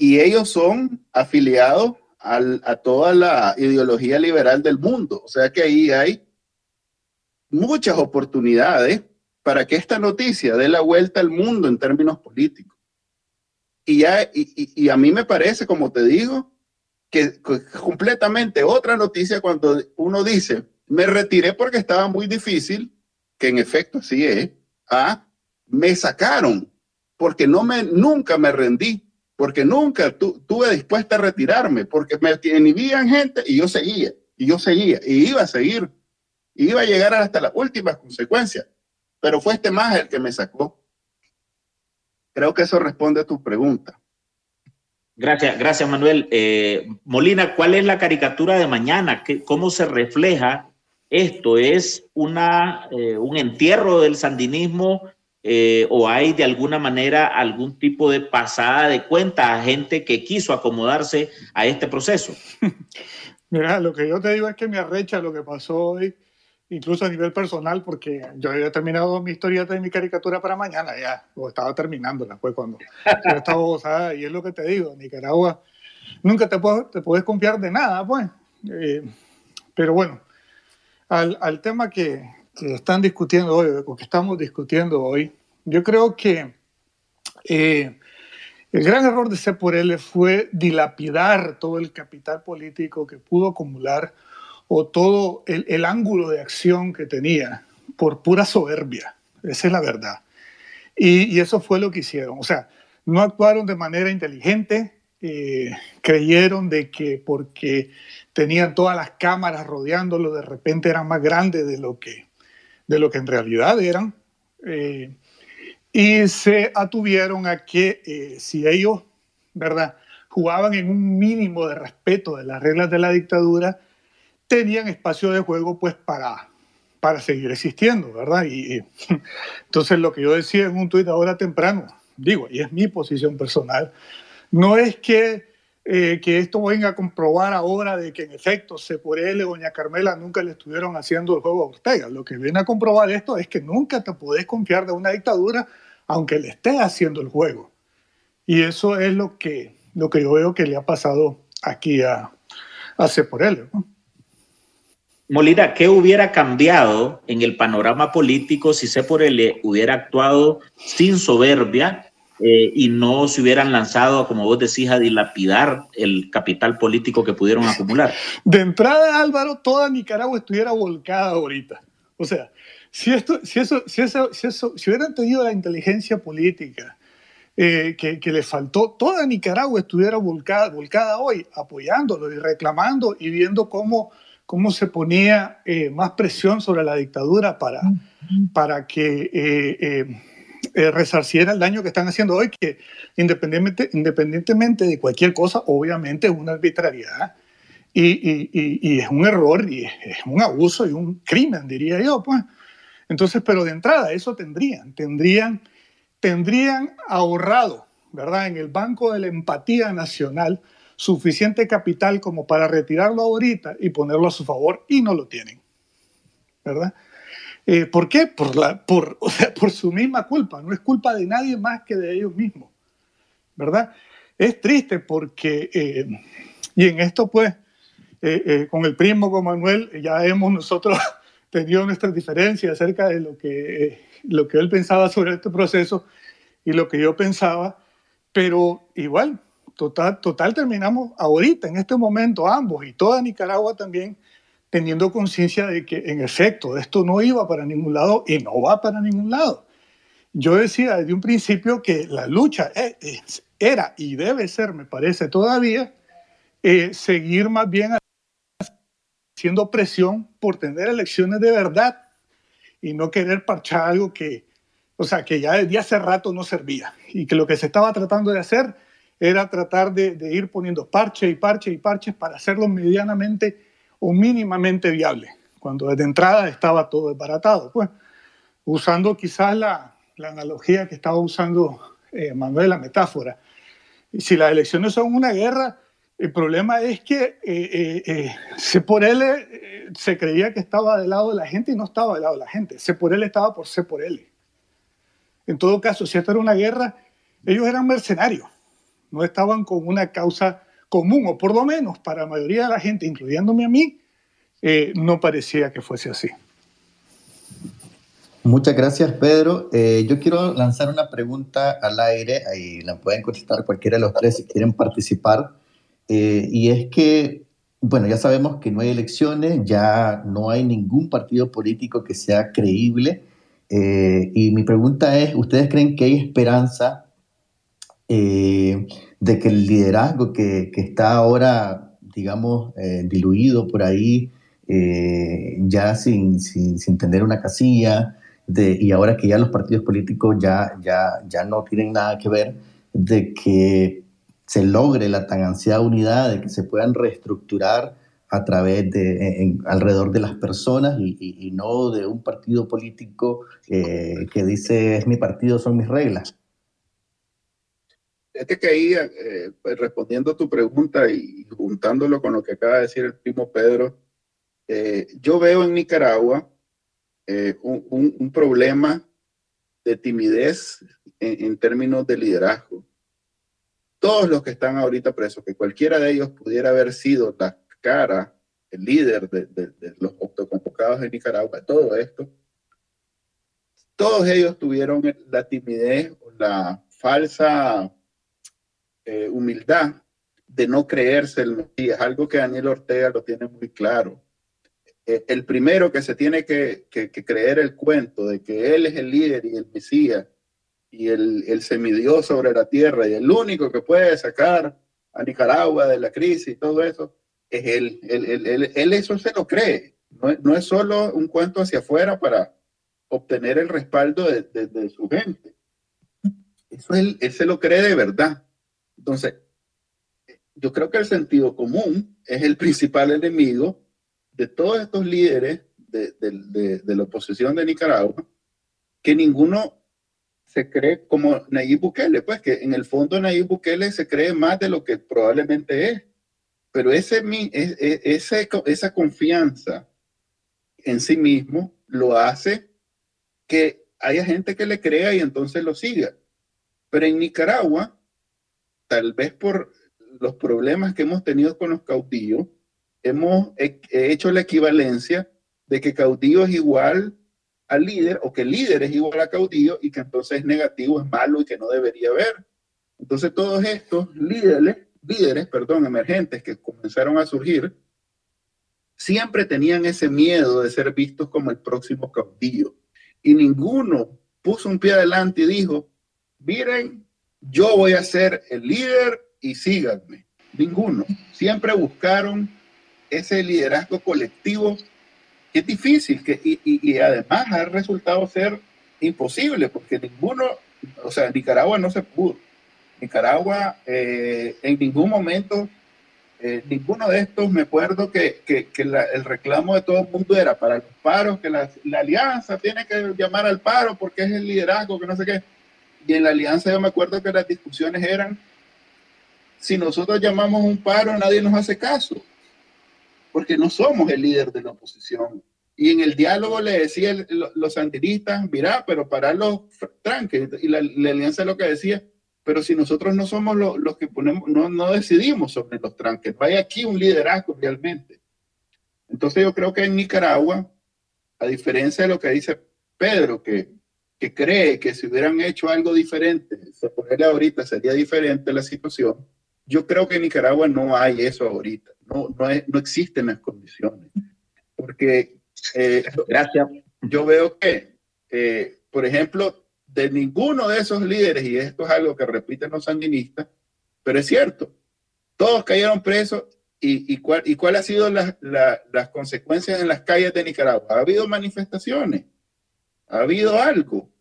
y ellos son afiliados a toda la ideología liberal del mundo. O sea que ahí hay muchas oportunidades para que esta noticia dé la vuelta al mundo en términos políticos. Y, ya, y, a mí me parece, como te digo, que, completamente otra noticia cuando uno dice, me retiré porque estaba muy difícil, que en efecto así es, ah, me sacaron porque no me, nunca me rendí porque nunca tuve dispuesta a retirarme, porque me inhibían gente y yo seguía, y yo seguía, y iba a seguir, iba a llegar hasta las últimas consecuencias, pero fue este más el que me sacó. Creo que eso responde a tu pregunta. Gracias, gracias Manuel. Eh, Molina, ¿cuál es la caricatura de mañana? ¿Cómo se refleja esto? ¿Es una, eh, un entierro del sandinismo eh, o hay de alguna manera algún tipo de pasada de cuenta a gente que quiso acomodarse a este proceso? Mira, lo que yo te digo es que me arrecha lo que pasó hoy, incluso a nivel personal, porque yo había terminado mi historia de mi caricatura para mañana ya, o estaba terminándola, pues cuando yo estaba y es lo que te digo, Nicaragua, nunca te, puedes confiar de nada, pues. Eh, pero bueno, al tema que, que están discutiendo hoy, o que estamos discutiendo hoy, yo creo que eh, el gran error de C L fue dilapidar todo el capital político que pudo acumular o todo el, ángulo de acción que tenía por pura soberbia, esa es la verdad. Y, y, eso fue lo que hicieron, o sea, no actuaron de manera inteligente, eh, creyeron de que porque tenían todas las cámaras rodeándolo, de repente eran más grandes de lo que, de lo que en realidad eran. Eh, y se atuvieron a que eh, si ellos, ¿verdad?, jugaban en un mínimo de respeto de las reglas de la dictadura, tenían espacio de juego pues para, para seguir existiendo, ¿verdad? Y, y entonces lo que yo decía en un tuit ahora temprano, digo, y es mi posición personal, no es que, eh, que esto venga a comprobar ahora de que en efecto él y Doña Carmela nunca le estuvieron haciendo el juego a Ortega. Lo que viene a comprobar esto es que nunca te podés confiar de una dictadura aunque le esté haciendo el juego. Y eso es lo que, lo que yo veo que le ha pasado aquí a, a Ceporelli. ¿no? Molina, ¿qué hubiera cambiado en el panorama político si Ceporelli hubiera actuado sin soberbia eh, y no se hubieran lanzado, como vos decís, a dilapidar el capital político que pudieron acumular. De entrada, Álvaro, toda Nicaragua estuviera volcada ahorita. O sea, si, esto, si, eso, si, eso, si, eso, si hubieran tenido la inteligencia política eh, que, que, le faltó, toda Nicaragua estuviera volcada, volcada hoy, apoyándolo y reclamando y viendo cómo, cómo se ponía eh, más presión sobre la dictadura para, para que eh, resarciera el daño que están haciendo hoy, que independientemente, de cualquier cosa, obviamente es una arbitrariedad y, es un error y es un abuso y un crimen, diría yo. Pues. Entonces, pero de entrada, eso tendrían, tendrían, tendrían ahorrado, ¿verdad? En el Banco de la Empatía Nacional suficiente capital como para retirarlo ahorita y ponerlo a su favor y no lo tienen, ¿verdad? Eh, ¿Por qué? Por, la, por, o sea, por su misma culpa. No es culpa de nadie más que de ellos mismos. ¿Verdad? Es triste porque, eh, y en esto pues, eh, con el primo, con Manuel, ya hemos nosotros tenido nuestras diferencias acerca de lo que, lo que él pensaba sobre este proceso y lo que yo pensaba, pero igual, total, total terminamos ahorita, en este momento, ambos y toda Nicaragua también teniendo conciencia de que en efecto esto no iba para ningún lado y no va para ningún lado. Yo decía desde un principio que la lucha e, era y debe ser, me parece todavía, eh, seguir más bien haciendo presión por tener elecciones de verdad y no querer parchar algo que, o sea, que ya desde hace rato no servía y que lo que se estaba tratando de hacer era tratar de, de ir poniendo parche y parche y parches para hacerlo medianamente o mínimamente viable, cuando desde entrada estaba todo desbaratado. Pues, usando quizás la, analogía que estaba usando eh, Manuel, la metáfora. Si las elecciones son una guerra, el problema es que eh, eh, eh por eh, se creía que estaba del lado de la gente y no estaba del lado de la gente. Se por él estaba por se por él. En todo caso, si esto era una guerra, ellos eran mercenarios, no estaban con una causa común, o por lo menos para la mayoría de la gente, incluyéndome a mí, eh, no parecía que fuese así. Muchas gracias, Pedro. Eh, yo quiero lanzar una pregunta al aire, ahí la pueden contestar cualquiera de los tres si quieren participar. Eh, y es que, bueno, ya sabemos que no hay elecciones, ya no hay ningún partido político que sea creíble. Eh, y mi pregunta es, ¿ustedes creen que hay esperanza eh, de que el liderazgo que, que está ahora, digamos, eh, diluido por ahí, eh, ya sin, sin, sin, tener una casilla, y ahora que ya los partidos políticos ya, ya, ya no tienen nada que ver, de que se logre la tan ansiada unidad, de que se puedan reestructurar a través de, alrededor de las personas y, no de un partido político eh, que dice es mi partido, son mis reglas. Fíjate que ahí, eh, pues respondiendo a tu pregunta y juntándolo con lo que acaba de decir el primo Pedro, eh, yo veo en Nicaragua eh, un, un, un, problema de timidez en, en, términos de liderazgo. Todos los que están ahorita presos, que cualquiera de ellos pudiera haber sido la cara, el líder de, de, de los autoconvocados de Nicaragua, todo esto, todos ellos tuvieron la timidez o la falsa eh, humildad de no creerse el Mesías, algo que Daniel Ortega lo tiene muy claro. eh, el primero que se tiene que, creer el cuento de que él es el líder y el Mesías y el, el semidios sobre la tierra y el único que puede sacar a Nicaragua de la crisis y todo eso, es él. Él, eso se lo cree. No, es solo un cuento hacia afuera para obtener el respaldo de, su gente. Eso él, él se lo cree de verdad. Entonces, yo creo que el sentido común es el principal enemigo de todos estos líderes de, la oposición de Nicaragua, que ninguno se cree como Nayib Bukele, pues que en el fondo Nayib Bukele se cree más de lo que probablemente es. Pero ese, ese, esa confianza en sí mismo lo hace que haya gente que le crea y entonces lo siga. Pero en Nicaragua, tal vez por los problemas que hemos tenido con los caudillos, hemos hecho la equivalencia de que caudillo es igual al líder o que líder es igual a caudillo y que entonces es negativo, es malo y que no debería haber. Entonces todos estos líderes, líderes, perdón, emergentes que comenzaron a surgir, siempre tenían ese miedo de ser vistos como el próximo caudillo. Y ninguno puso un pie adelante y dijo, miren, yo voy a ser el líder y síganme. Ninguno. Siempre buscaron ese liderazgo colectivo que es difícil que, y, y, además ha resultado ser imposible porque ninguno, o sea, Nicaragua no se pudo. Nicaragua eh, en ningún momento, eh, ninguno de estos, me acuerdo que, que, que el reclamo de todo el mundo era para los paros, que la, la, alianza tiene que llamar al paro porque es el liderazgo, que no sé qué. Y en la alianza yo me acuerdo que las discusiones eran, si nosotros llamamos un paro, nadie nos hace caso porque no somos el líder de la oposición. Y en el diálogo le decían los sandinistas, mira, pero para los tranques, y la, alianza lo que decía, pero si nosotros no somos los que ponemos, no, no decidimos sobre los tranques, vaya aquí un liderazgo realmente. Entonces yo creo que en Nicaragua, a diferencia de lo que dice Pedro, que, que cree que si hubieran hecho algo diferente, se ponerle ahorita sería diferente la situación, yo creo que en Nicaragua no hay eso ahorita no, no, no existen las condiciones. Porque, eh, gracias, yo veo que, eh, por ejemplo, de ninguno de esos líderes, y esto es algo que repiten los sandinistas, pero es cierto, todos cayeron presos y, y, cuál, y cuál ha sido las consecuencias en las calles de Nicaragua. Ha habido manifestaciones, ha habido algo.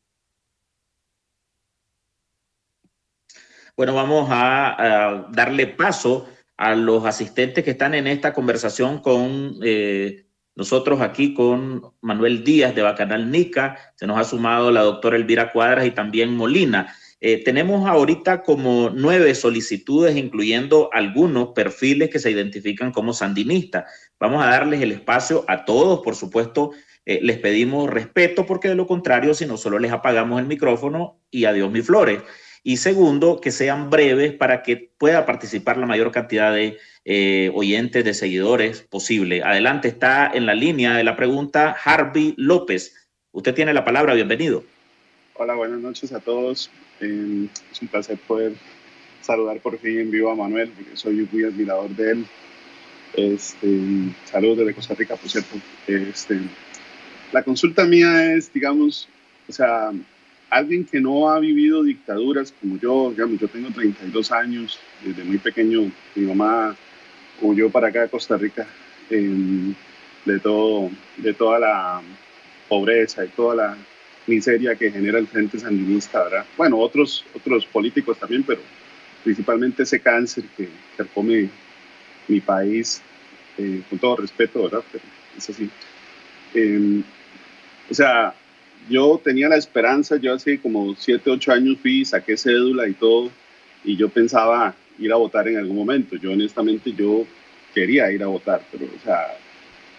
Bueno, vamos a darle paso a los asistentes que están en esta conversación con eh, nosotros aquí, con Manuel Díaz de Bacanal Nica, se nos ha sumado la doctora Elvira Cuadras y también Molina. Eh, tenemos ahorita como nueve solicitudes, incluyendo algunos perfiles que se identifican como sandinistas. Vamos a darles el espacio a todos, por supuesto, eh, les pedimos respeto porque de lo contrario, si no solo les apagamos el micrófono y adiós mis flores. Y segundo, que sean breves para que pueda participar la mayor cantidad de eh, oyentes, de seguidores posible. Adelante, está en la línea de la pregunta Harvey López. Usted tiene la palabra, bienvenido. Hola, buenas noches a todos. Eh, es un placer poder saludar por fin en vivo a Manuel, porque soy muy admirador de él. Este, saludos desde Costa Rica, por cierto. Este, la consulta mía es, digamos, o sea, alguien que no ha vivido dictaduras como yo, digamos, yo tengo 32 años, desde muy pequeño, mi mamá, yo para acá de Costa Rica, em, de, todo, de toda la pobreza y toda la miseria que genera el Frente Sandinista, ¿verdad? Bueno, otros, otros políticos también, pero principalmente ese cáncer que come mi país, eh, con todo respeto, ¿verdad? Pero es así. Em, o sea, yo tenía la esperanza, yo hace como 7, 8 años fui, saqué cédula y todo, y yo pensaba ir a votar en algún momento. Yo honestamente, yo quería ir a votar, pero o sea,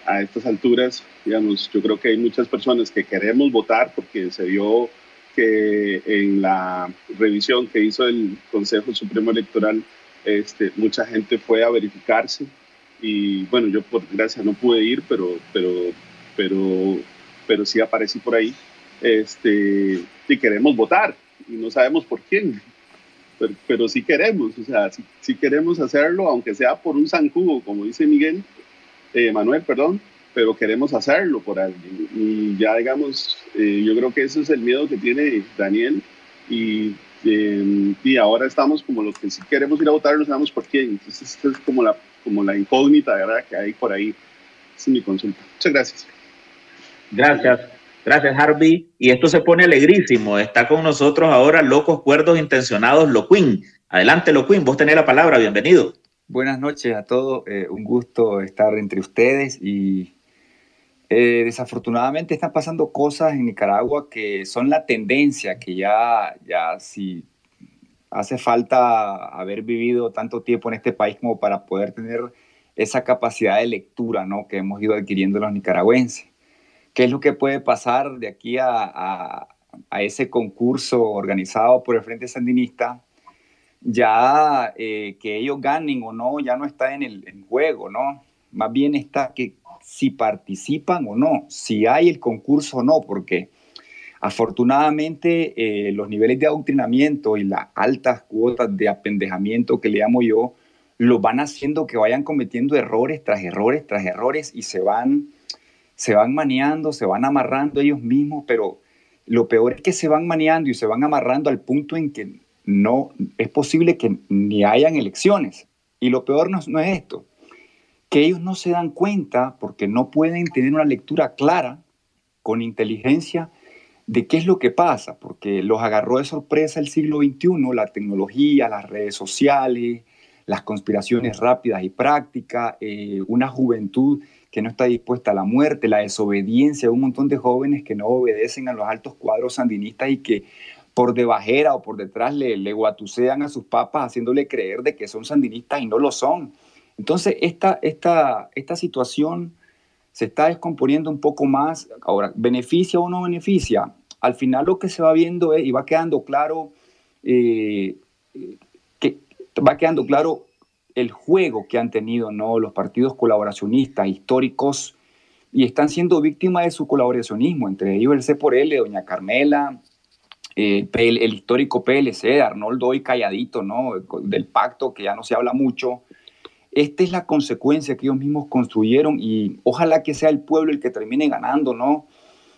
a estas alturas, digamos, yo creo que hay muchas personas que queremos votar porque se vio que en la revisión que hizo el Consejo Supremo Electoral, este, mucha gente fue a verificarse y bueno, yo por desgracia no pude ir, pero, pero, pero, pero sí aparecí por ahí este, y queremos votar y no sabemos por quién, pero, pero sí queremos, o sea, sí, queremos hacerlo, aunque sea por un zancudo, como dice Miguel, eh, Manuel, perdón, pero queremos hacerlo por alguien. Y ya digamos, eh, yo creo que ese es el miedo que tiene Daniel y, eh, y ahora estamos como los que si queremos ir a votar no sabemos por quién. Entonces, esta es como la, como la incógnita ¿verdad? que hay por ahí. Esa es mi consulta. Muchas gracias. Gracias. Gracias, Harvey. Y esto se pone alegrísimo. Está con nosotros ahora Locos Cuerdos Intencionados, Loquín. Adelante, Loquín, vos tenés la palabra, bienvenido. Buenas noches a todos, eh, un gusto estar entre ustedes y eh, desafortunadamente están pasando cosas en Nicaragua que son la tendencia, que ya, ya si hace falta haber vivido tanto tiempo en este país como para poder tener esa capacidad de lectura ¿no? que hemos ido adquiriendo los nicaragüenses. ¿Qué es lo que puede pasar de aquí a, a, ese concurso organizado por el Frente Sandinista? Ya eh, que ellos ganen o no, ya no está en el juego, ¿no? Más bien está que si participan o no, si hay el concurso o no, porque afortunadamente eh, los niveles de adoctrinamiento y las altas cuotas de apendejamiento que le llamo yo, lo van haciendo que vayan cometiendo errores tras errores tras errores y se van, se van maneando, se van amarrando ellos mismos, pero lo peor es que se van maneando y se van amarrando al punto en que no es posible que ni hayan elecciones. Y lo peor no, no es esto, que ellos no se dan cuenta porque no pueden tener una lectura clara, con inteligencia, de qué es lo que pasa, porque los agarró de sorpresa el siglo XXI, la tecnología, las redes sociales, las conspiraciones rápidas y prácticas, eh, una juventud que no está dispuesta a la muerte, la desobediencia de un montón de jóvenes que no obedecen a los altos cuadros sandinistas y que por debajera o por detrás le, le guatucean a sus papas haciéndole creer de que son sandinistas y no lo son. Entonces, esta, esta, esta situación se está descomponiendo un poco más. Ahora, ¿beneficia o no beneficia? Al final lo que se va viendo es, y va quedando claro, eh, que va quedando claro el juego que han tenido ¿no? los partidos colaboracionistas históricos y están siendo víctimas de su colaboracionismo, entre ellos el C por L, doña Carmela, eh, el histórico PLC, Arnoldo y calladito, ¿no? del pacto que ya no se habla mucho, esta es la consecuencia que ellos mismos construyeron y ojalá que sea el pueblo el que termine ganando, ¿no?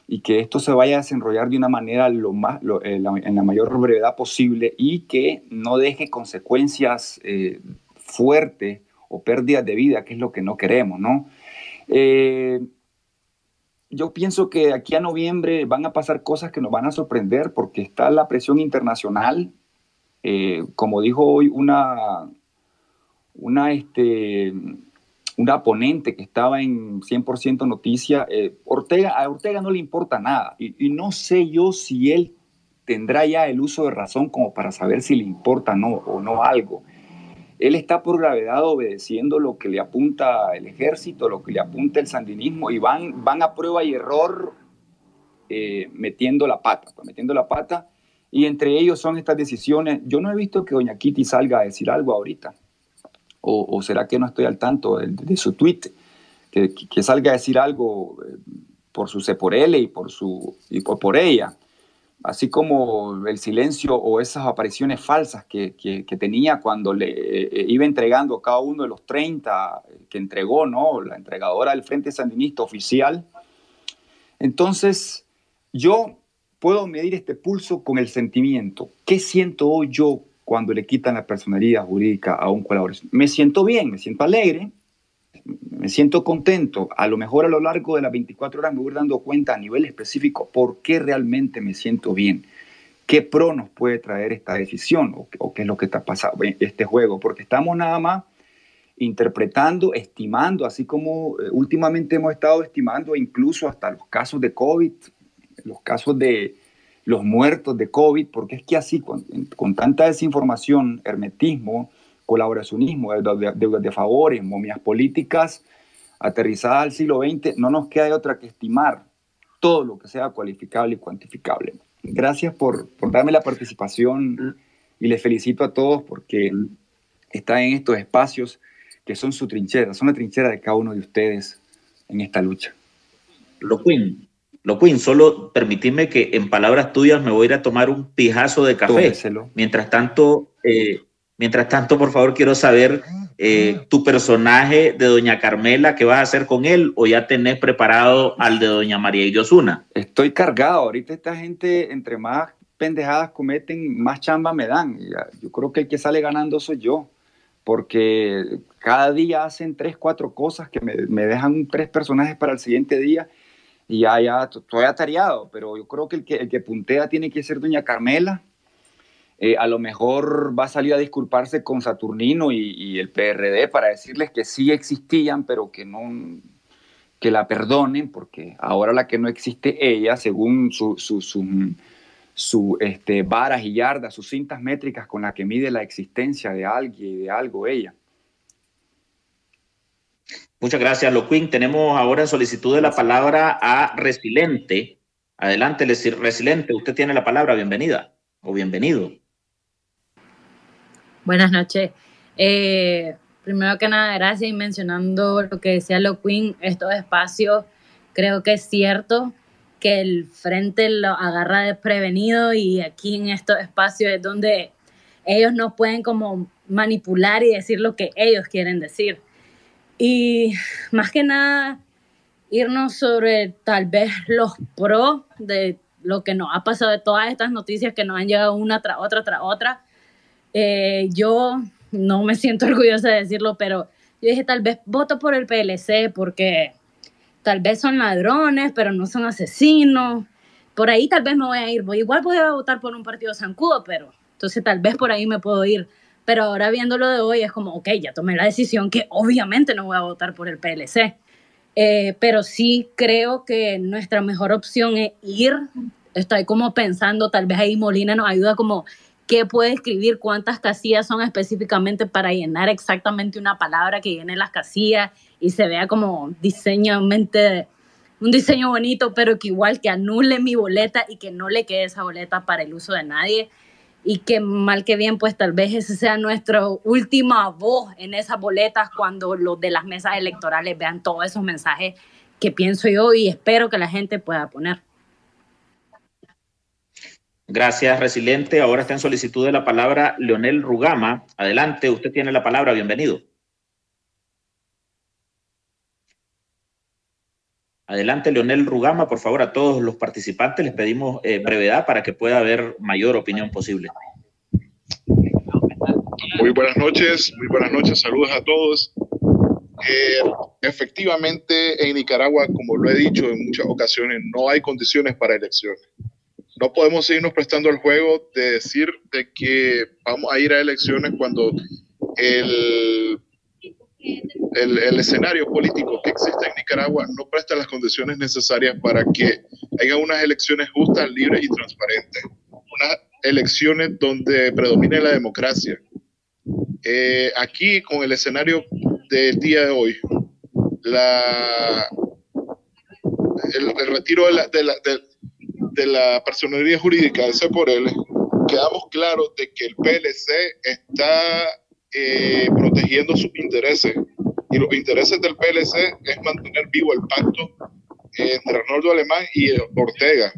Y que esto se vaya a desenrollar de una manera lo más, eh, en la mayor brevedad posible y que no deje consecuencias eh, fuertes o pérdidas de vida, que es lo que no queremos, ¿no? Eh, yo pienso que aquí a noviembre van a pasar cosas que nos van a sorprender porque está la presión internacional. como dijo hoy una, una, este, ponente que estaba en 100% noticia, eh, Ortega, a Ortega no le importa nada y, no sé yo si él tendrá ya el uso de razón como para saber si le importa no, o no algo. Él está por gravedad obedeciendo lo que le apunta el ejército, lo que le apunta el sandinismo y van, van a prueba y error eh, metiendo la pata, pues, metiendo la pata. Y entre ellos son estas decisiones. Yo no he visto que doña Kitty salga a decir algo ahorita o, será que no estoy al tanto de, su tweet, que, salga a decir algo eh, por su C por L y por, su, y por, ella, así como el silencio o esas apariciones falsas que, tenía cuando le eh, iba entregando a cada uno de los 30 que entregó, ¿no? La entregadora del Frente Sandinista oficial. Entonces, yo puedo medir este pulso con el sentimiento. ¿Qué siento hoy yo cuando le quitan la personalidad jurídica a un colaborador. Me siento bien, me siento alegre, me siento contento. A lo mejor a lo largo de las 24 horas me voy dando cuenta a nivel específico por qué realmente me siento bien. ¿Qué pro nos puede traer esta decisión o, qué es lo que está pasando en este juego? Porque estamos nada más interpretando, estimando, así como eh, últimamente hemos estado estimando incluso hasta los casos de COVID, los casos de, los muertos de COVID, porque es que así, con, tanta desinformación, hermetismo, colaboracionismo, de, de, favores, momias políticas aterrizadas al siglo XX, no nos queda de otra que estimar todo lo que sea cualificable y cuantificable. Gracias por, por darme la participación y les felicito a todos porque están en estos espacios que son su trinchera, son la trinchera de cada uno de ustedes en esta lucha. Lo Queen, Loquín, solo permitidme que en palabras tuyas me voy a ir a tomar un pijazo de café. Mientras tanto, eh, mientras tanto, por favor, quiero saber eh, ah. tu personaje de Doña Carmela, ¿qué vas a hacer con él? ¿O ya tenés preparado al de Doña María Yosuna? Estoy cargado. Ahorita esta gente, entre más pendejadas cometen, más chamba me dan. Yo creo que el que sale ganando soy yo. Porque cada día hacen tres, cuatro cosas que me, me dejan tres personajes para el siguiente día y ya, ya estoy atareado, pero yo creo que el, que el que puntea tiene que ser doña Carmela. Eh, a lo mejor va a salir a disculparse con Saturnino y, el PRD para decirles que sí existían, pero que no que la perdonen, porque ahora la que no existe ella, según su, su, su, este, varas y yardas, sus cintas métricas con las que mide la existencia de alguien y de algo ella. Muchas gracias, Loquín. Tenemos ahora en solicitud de la palabra a Resiliente. Adelante, Resiliente, usted tiene la palabra. Bienvenida o bienvenido. Buenas noches. Eh, primero que nada, gracias y mencionando lo que decía Loquín, estos espacios, creo que es cierto que el frente lo agarra desprevenido y aquí en estos espacios es donde ellos no pueden como manipular y decir lo que ellos quieren decir. Y más que nada, irnos sobre tal vez los pros de lo que nos ha pasado de todas estas noticias que nos han llegado una tras otra tras otra. Eh, yo no me siento orgullosa de decirlo, pero yo dije tal vez voto por el PLC porque tal vez son ladrones, pero no son asesinos. Por ahí tal vez me voy a ir. Igual voy a votar por un partido zancudo, pero entonces tal vez por ahí me puedo ir. Pero ahora viéndolo de hoy es como, ok, ya tomé la decisión que obviamente no voy a votar por el PLC. Eh, pero sí creo que nuestra mejor opción es ir. Estoy como pensando, tal vez ahí Molina nos ayuda como qué puede escribir, cuántas casillas son específicamente para llenar exactamente una palabra que llene las casillas y se vea como diseñamente un diseño bonito, pero que igual que anule mi boleta y que no le quede esa boleta para el uso de nadie y que mal que bien, pues tal vez ese sea nuestra última voz en esas boletas cuando los de las mesas electorales vean todos esos mensajes que pienso yo y espero que la gente pueda poner. Gracias, Resiliente. Ahora está en solicitud de la palabra Leonel Rugama. Adelante, usted tiene la palabra. Bienvenido. Adelante, Leonel Rugama, por favor, a todos los participantes les pedimos eh, brevedad para que pueda haber mayor opinión posible. Muy buenas noches, muy buenas noches, saludos a todos. Eh, efectivamente, en Nicaragua, como lo he dicho en muchas ocasiones, no hay condiciones para elecciones. No podemos seguirnos prestando el juego de decir de que vamos a ir a elecciones cuando el el, escenario político que existe en Nicaragua no presta las condiciones necesarias para que haya unas elecciones justas, libres y transparentes. Unas elecciones donde predomine la democracia. Eh, aquí, con el escenario del día de hoy, la, el, retiro de la, de, la, la personería jurídica de él quedamos claros de que el PLC está eh, protegiendo sus intereses. Y los intereses del PLC es mantener vivo el pacto entre Arnoldo Alemán y Ortega.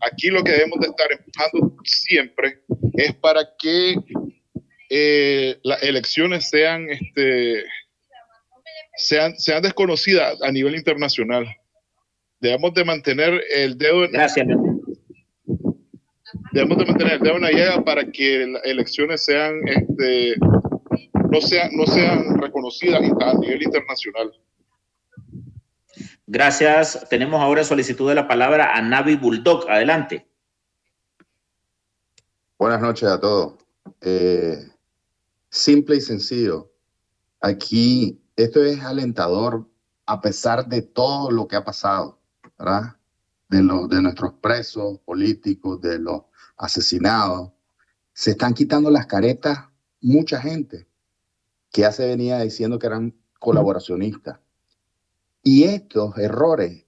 Aquí lo que debemos de estar empujando siempre es para que eh, las elecciones sean, este, sean, sean desconocidas a nivel internacional. Debemos de mantener el dedo en, Gracias. Debemos de mantener el dedo en la llaga para que las elecciones sean este, no, sean, no sean reconocidas a nivel internacional. Gracias. Tenemos ahora solicitud de la palabra a Navi Bulldog. Adelante. Buenas noches a todos. Eh, simple y sencillo. Aquí esto es alentador a pesar de todo lo que ha pasado, De, los de nuestros presos políticos, de los asesinados. Se están quitando las caretas mucha gente que ya se venía diciendo que eran colaboracionistas. Y estos errores,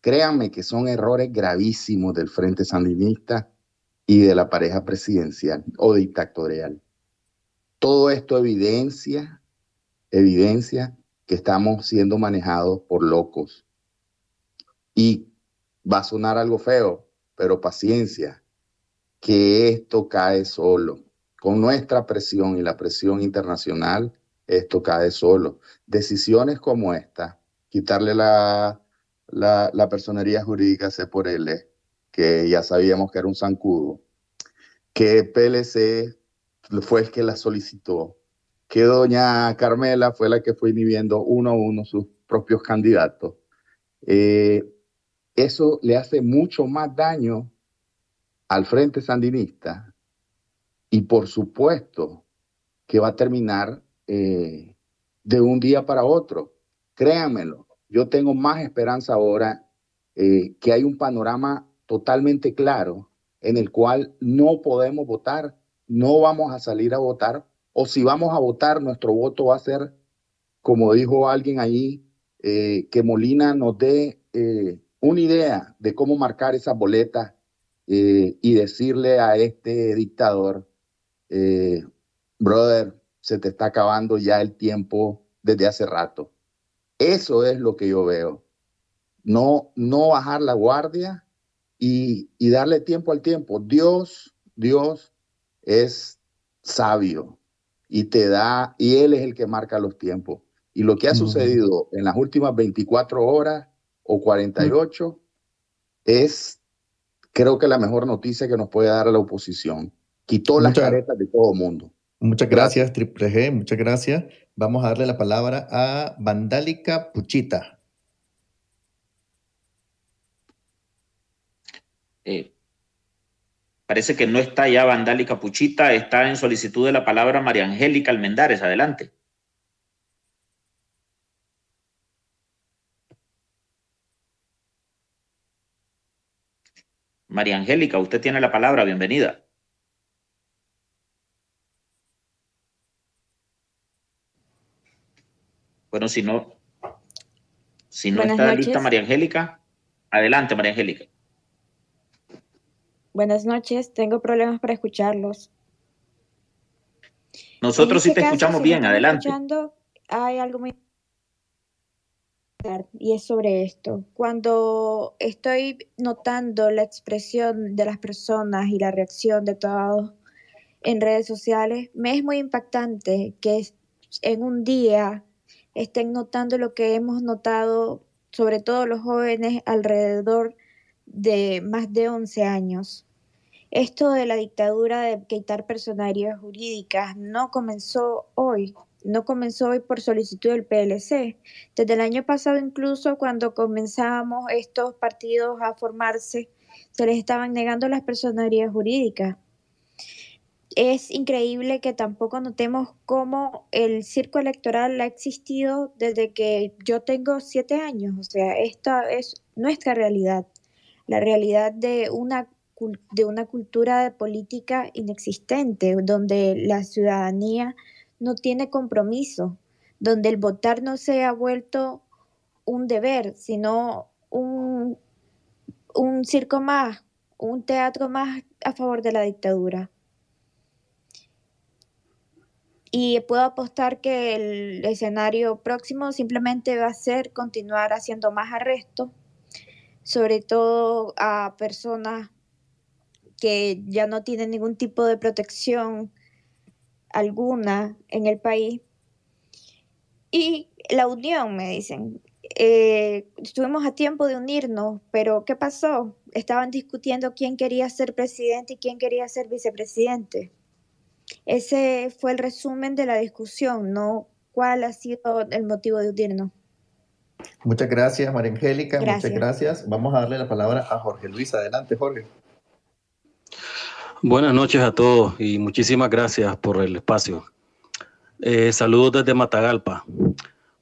créanme que son errores gravísimos del Frente Sandinista y de la pareja presidencial o dictatorial. Todo esto evidencia, evidencia que estamos siendo manejados por locos. Y va a sonar algo feo, pero paciencia, que esto cae solo con nuestra presión y la presión internacional, esto cae solo. Decisiones como esta, quitarle la, la, personería jurídica C por L, que ya sabíamos que era un zancudo, que PLC fue el que la solicitó, que doña Carmela fue la que fue inhibiendo uno a uno sus propios candidatos. Eh, eso le hace mucho más daño al Frente Sandinista y por supuesto que va a terminar eh, de un día para otro. Créanmelo, yo tengo más esperanza ahora eh, que hay un panorama totalmente claro en el cual no podemos votar, no vamos a salir a votar, o si vamos a votar, nuestro voto va a ser, como dijo alguien ahí, eh, que Molina nos dé una idea de cómo marcar esas boletas y decirle a este dictador, brother, se te está acabando ya el tiempo desde hace rato. Eso es lo que yo veo. No, no bajar la guardia y, darle tiempo al tiempo. Dios, Dios es sabio y te da, y Él es el que marca los tiempos. Y lo que ha sucedido en las últimas 24 horas o 48 es, creo que la mejor noticia que nos puede dar a la oposición. Quitó las caretas de todo el mundo. Muchas gracias, Triple G, muchas gracias. Vamos a darle la palabra a Vandálica Puchita. Eh, parece que no está ya Vandálica Puchita, está en solicitud de la palabra María Angélica Almendares. Adelante. María Angélica, usted tiene la palabra, bienvenida. Bueno, si no, si no está lista María Angélica, adelante María Angélica. Buenas noches, tengo problemas para escucharlos. Nosotros sí te este escuchamos bien, adelante. Hay algo muy y es sobre esto. Cuando estoy notando la expresión de las personas y la reacción de todos en redes sociales, me es muy impactante que en un día estén notando lo que hemos notado, sobre todo los jóvenes alrededor de más de 11 años. Esto de la dictadura de quitar personerías jurídicas no comenzó hoy, no comenzó hoy por solicitud del PLC. Desde el año pasado incluso cuando comenzábamos estos partidos a formarse, se les estaban negando las personerías jurídicas es increíble que tampoco notemos cómo el circo electoral ha existido desde que yo tengo siete años. O sea, esta es nuestra realidad, la realidad de una, de una cultura política inexistente, donde la ciudadanía no tiene compromiso, donde el votar no se ha vuelto un deber, sino un, un circo más, un teatro más a favor de la dictadura. Y puedo apostar que el escenario próximo simplemente va a ser continuar haciendo más arrestos, sobre todo a personas que ya no tienen ningún tipo de protección alguna en el país. Y la unión, me dicen. Eh, estuvimos a tiempo de unirnos, pero ¿qué pasó? Estaban discutiendo quién quería ser presidente y quién quería ser vicepresidente. Ese fue el resumen de la discusión, no cuál ha sido el motivo de unirnos. Muchas gracias, María Angélica. Muchas gracias. Vamos a darle la palabra a Jorge Luis. Adelante, Jorge. Buenas noches a todos y muchísimas gracias por el espacio. Eh, saludos desde Matagalpa.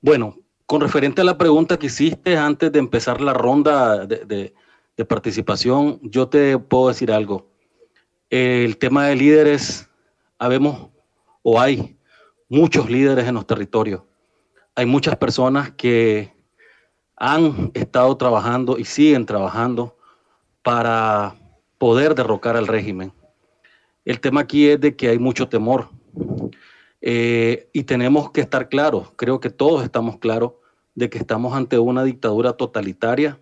Bueno, con referente a la pregunta que hiciste antes de empezar la ronda de, participación, yo te puedo decir algo. El tema de líderes habemos o hay muchos líderes en los territorios. Hay muchas personas que han estado trabajando y siguen trabajando para poder derrocar al régimen. El tema aquí es de que hay mucho temor eh, y tenemos que estar claros, creo que todos estamos claros de que estamos ante una dictadura totalitaria,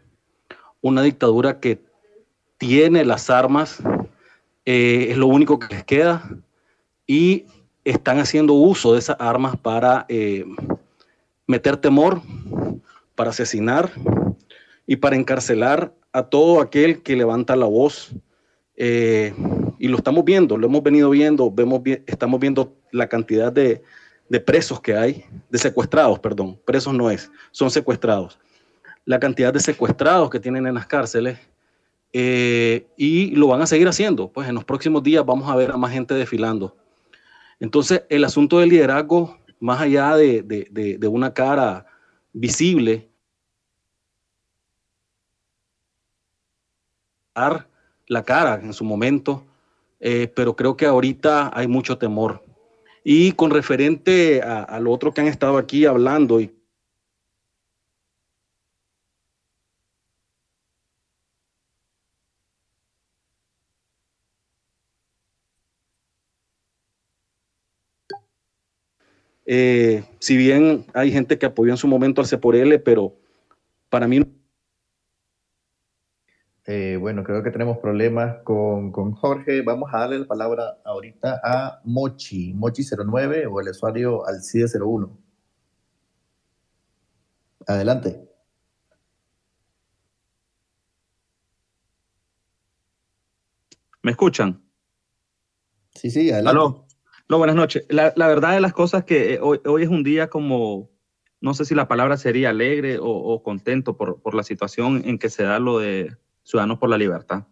una dictadura que tiene las armas, eh, es lo único que les queda, y están haciendo uso de esas armas para eh, meter temor, para asesinar y para encarcelar a todo aquel que levanta la voz. Y lo estamos viendo, lo hemos venido viendo, vemos, estamos viendo la cantidad de, de presos que hay, de secuestrados, perdón, presos no es, son secuestrados. La cantidad de secuestrados que tienen en las cárceles eh, y lo van a seguir haciendo. Pues en los próximos días vamos a ver a más gente desfilando. Entonces, el asunto del liderazgo, más allá de, de, de, una cara visible, la cara en su momento, eh, pero creo que ahorita hay mucho temor. Y con referente a, lo otro que han estado aquí hablando y Eh, si bien hay gente que apoyó en su momento al C por L, pero para mí eh, bueno, creo que tenemos problemas con, con, Jorge. Vamos a darle la palabra ahorita a Mochi, Mochi09 o el usuario Alcide01. Adelante. ¿Me escuchan? Sí, sí, adelante. No, buenas noches. La, la, verdad de las cosas que eh, hoy, hoy, es un día como, no sé si la palabra sería alegre o, o contento por, por la situación en que se da lo de Ciudadanos por la Libertad.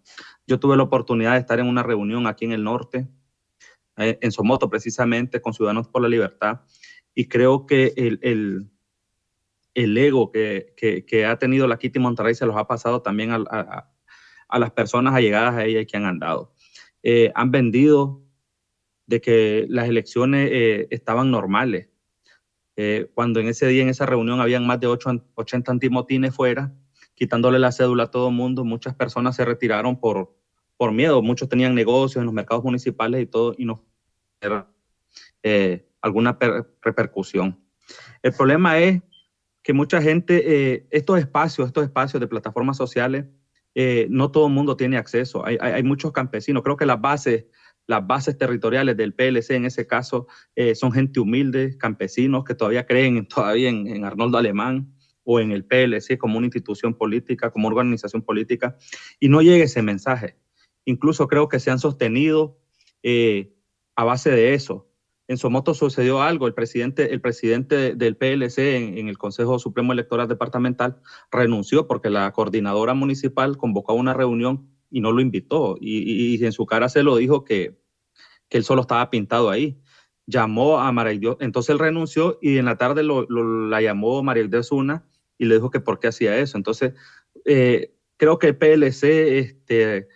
Yo tuve la oportunidad de estar en una reunión aquí en el norte, eh, en Somoto precisamente, con Ciudadanos por la Libertad, y creo que el, el, el ego que, que, que, ha tenido la Kitty Monterrey se los ha pasado también a, a, a las personas allegadas a ella y que han andado. Eh, han vendido de que las elecciones eh, estaban normales. Eh, cuando en ese día, en esa reunión, habían más de 8, 80 antimotines fuera, quitándole la cédula a todo mundo. Muchas personas se retiraron por, por miedo. Muchos tenían negocios en los mercados municipales y todo, y no era eh, alguna repercusión. El problema es que mucha gente, eh, estos espacios, estos espacios de plataformas sociales, eh, no todo el mundo tiene acceso. Hay, muchos campesinos. Creo que las bases, las bases territoriales del PLC en ese caso son gente humilde, campesinos que todavía creen todavía en, en Arnoldo Alemán o en el PLC como una institución política, como organización política, y no llegue ese mensaje. Incluso creo que se han sostenido eh, a base de eso. En Somoto sucedió algo, el presidente, el presidente del PLC en, en, el Consejo Supremo Electoral Departamental renunció porque la coordinadora municipal convocó una reunión y no lo invitó, y, y, y en su cara se lo dijo que, que él solo estaba pintado ahí llamó a María entonces él renunció y en la tarde lo, lo, la llamó María de Osuna y le dijo que por qué hacía eso. Entonces, eh, creo que el PLC, este,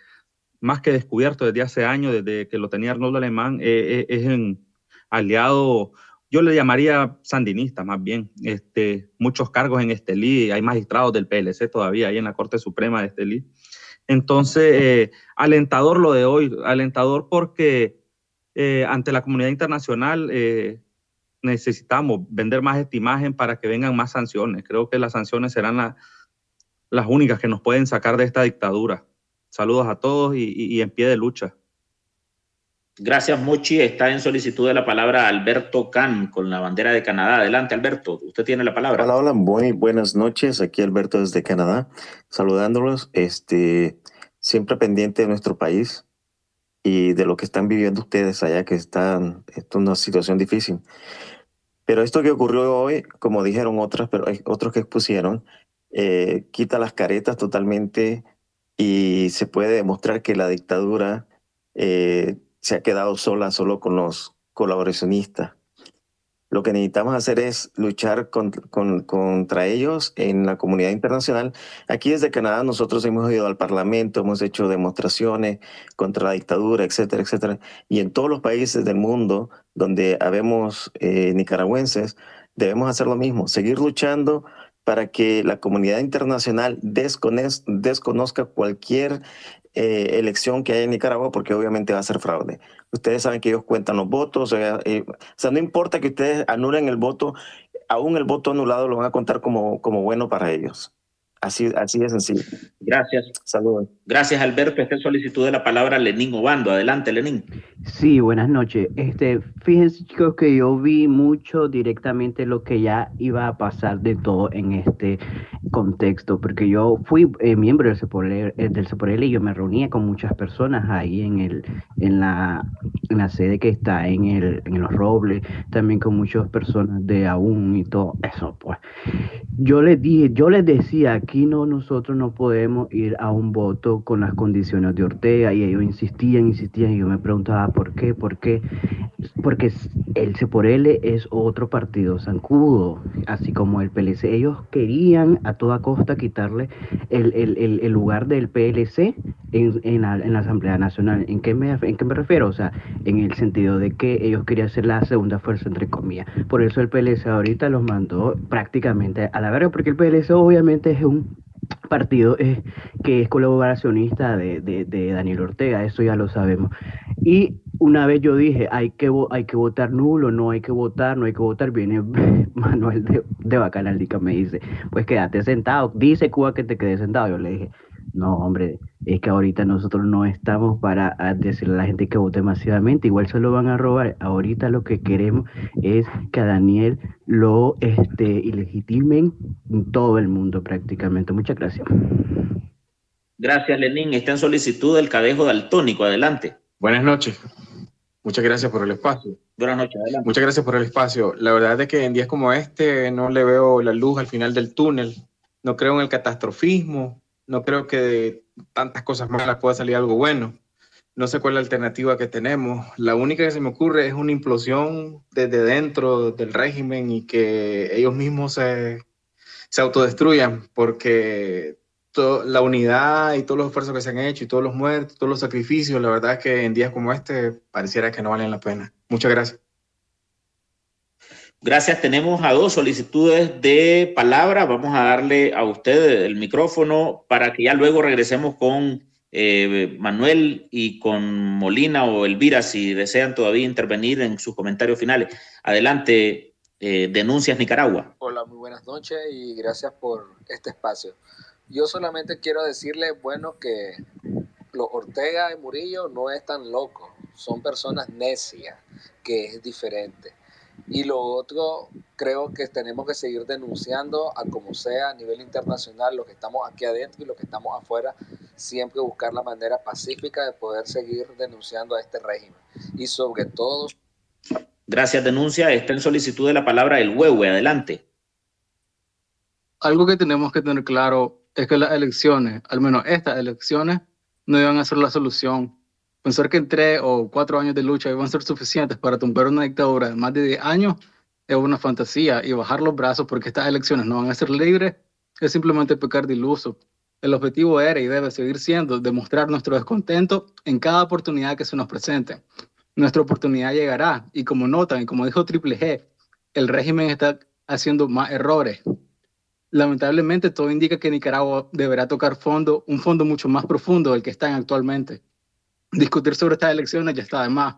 más que descubierto desde hace años, desde que lo tenía Arnoldo Alemán, eh, eh, es un aliado, yo le llamaría sandinista más bien, este, muchos cargos en Estelí, hay magistrados del PLC todavía ahí en la Corte Suprema de Estelí. Entonces, eh, alentador lo de hoy, alentador porque eh, ante la comunidad internacional necesitamos vender más esta imagen para que vengan más sanciones. Creo que las sanciones serán la, las únicas que nos pueden sacar de esta dictadura. Saludos a todos y, y, y en pie de lucha. Gracias, Mochi. Está en solicitud de la palabra Alberto Can con la bandera de Canadá. Adelante, Alberto. Usted tiene la palabra. Hola, hola. Muy buenas noches. Aquí Alberto desde Canadá, saludándolos. Este, siempre pendiente de nuestro país y de lo que están viviendo ustedes allá, que están, esto es una situación difícil. Pero esto que ocurrió hoy, como dijeron otras, pero otros que expusieron, eh, quita las caretas totalmente y se puede demostrar que la dictadura eh, se ha quedado sola, solo con los colaboracionistas. Lo que necesitamos hacer es luchar con, con, contra ellos en la comunidad internacional. Aquí desde Canadá nosotros hemos ido al Parlamento, hemos hecho demostraciones contra la dictadura, etcétera, etcétera. Y en todos los países del mundo donde habemos eh, nicaragüenses, debemos hacer lo mismo, seguir luchando para que la comunidad internacional desconozca cualquier eh, elección que haya en Nicaragua, porque obviamente va a ser fraude. Ustedes saben que ellos cuentan los votos, o sea, eh, o sea, no importa que ustedes anulen el voto, aún el voto anulado lo van a contar como, como bueno para ellos. Así, así de sencillo. Gracias. Saludos. Gracias, Alberto. Esta es solicitud de la palabra Lenín Obando. Adelante, Lenín. Sí, buenas noches. Este, fíjense, chicos, que yo vi mucho directamente lo que ya iba a pasar de todo en este contexto, porque yo fui eh, miembro del CEPOREL, eh, del CEPOREL y yo me reunía con muchas personas ahí en, el, en, la, en la sede que está en, el, en Los Robles, también con muchas personas de AUN y todo eso. Pues yo les dije, yo les decía que aquí no, nosotros no podemos ir a un voto con las condiciones de Ortega y ellos insistían, insistían y yo me preguntaba por qué, por qué, porque el C por L es otro partido zancudo, así como el PLC. Ellos querían a toda costa quitarle el, el, el, lugar del PLC en, en, la, en, la, Asamblea Nacional. ¿En qué, me, ¿En qué me refiero? O sea, en el sentido de que ellos querían ser la segunda fuerza, entre comillas. Por eso el PLC ahorita los mandó prácticamente a la verga, porque el PLC obviamente es un partido eh, que es colaboracionista de, de, Daniel Ortega, eso ya lo sabemos. Y una vez yo dije, hay que, hay que votar nulo, no hay que votar, no hay que votar, viene Manuel de, de Bacanaldica, me dice, pues quédate sentado, dice Cuba que te quede sentado, yo le dije, no, hombre, es que ahorita nosotros no estamos para ah, decirle a la gente que vote masivamente, igual se lo van a robar. Ahorita lo que queremos es que a Daniel lo este, ilegitimen en todo el mundo prácticamente. Muchas gracias. Gracias, Lenín. Está en solicitud del cadejo daltónico. Adelante. Buenas noches. Muchas gracias por el espacio. Buenas noches, adelante. Muchas gracias por el espacio. La verdad es que en días como este no le veo la luz al final del túnel. No creo en el catastrofismo no creo que de tantas cosas malas pueda salir algo bueno. No sé cuál es la alternativa que tenemos. La única que se me ocurre es una implosión desde dentro del régimen y que ellos mismos se, se autodestruyan, porque la unidad y todos los esfuerzos que se han hecho y todos los muertos, todos los sacrificios, la verdad es que en días como este pareciera que no valen la pena. Muchas gracias. Gracias. Tenemos a dos solicitudes de palabra. Vamos a darle a usted el micrófono para que ya luego regresemos con eh, Manuel y con Molina o Elvira si desean todavía intervenir en sus comentarios finales. Adelante, eh, Denuncias Nicaragua. Hola, muy buenas noches y gracias por este espacio. Yo solamente quiero decirle, bueno, que los Ortega y Murillo no es tan loco, son personas necias, que es diferente. Y lo otro, creo que tenemos que seguir denunciando a como sea a nivel internacional, los que estamos aquí adentro y los que estamos afuera, siempre buscar la manera pacífica de poder seguir denunciando a este régimen. Y sobre todo... Gracias, denuncia. Está en solicitud de la palabra el huehue. Adelante. Algo que tenemos que tener claro es que las elecciones, al menos estas elecciones, no iban a ser la solución Pensar que tres o cuatro años de lucha iban a ser suficientes para tumbar una dictadura de más de 10 años es una fantasía y bajar los brazos porque estas elecciones no van a ser libres es simplemente pecar de iluso. El objetivo era y debe seguir siendo demostrar nuestro descontento en cada oportunidad que se nos presente. Nuestra oportunidad llegará y como notan y como dijo Triple G, el régimen está haciendo más errores. Lamentablemente todo indica que Nicaragua deberá tocar fondo, un fondo mucho más profundo del que están actualmente discutir sobre estas elecciones ya está de más.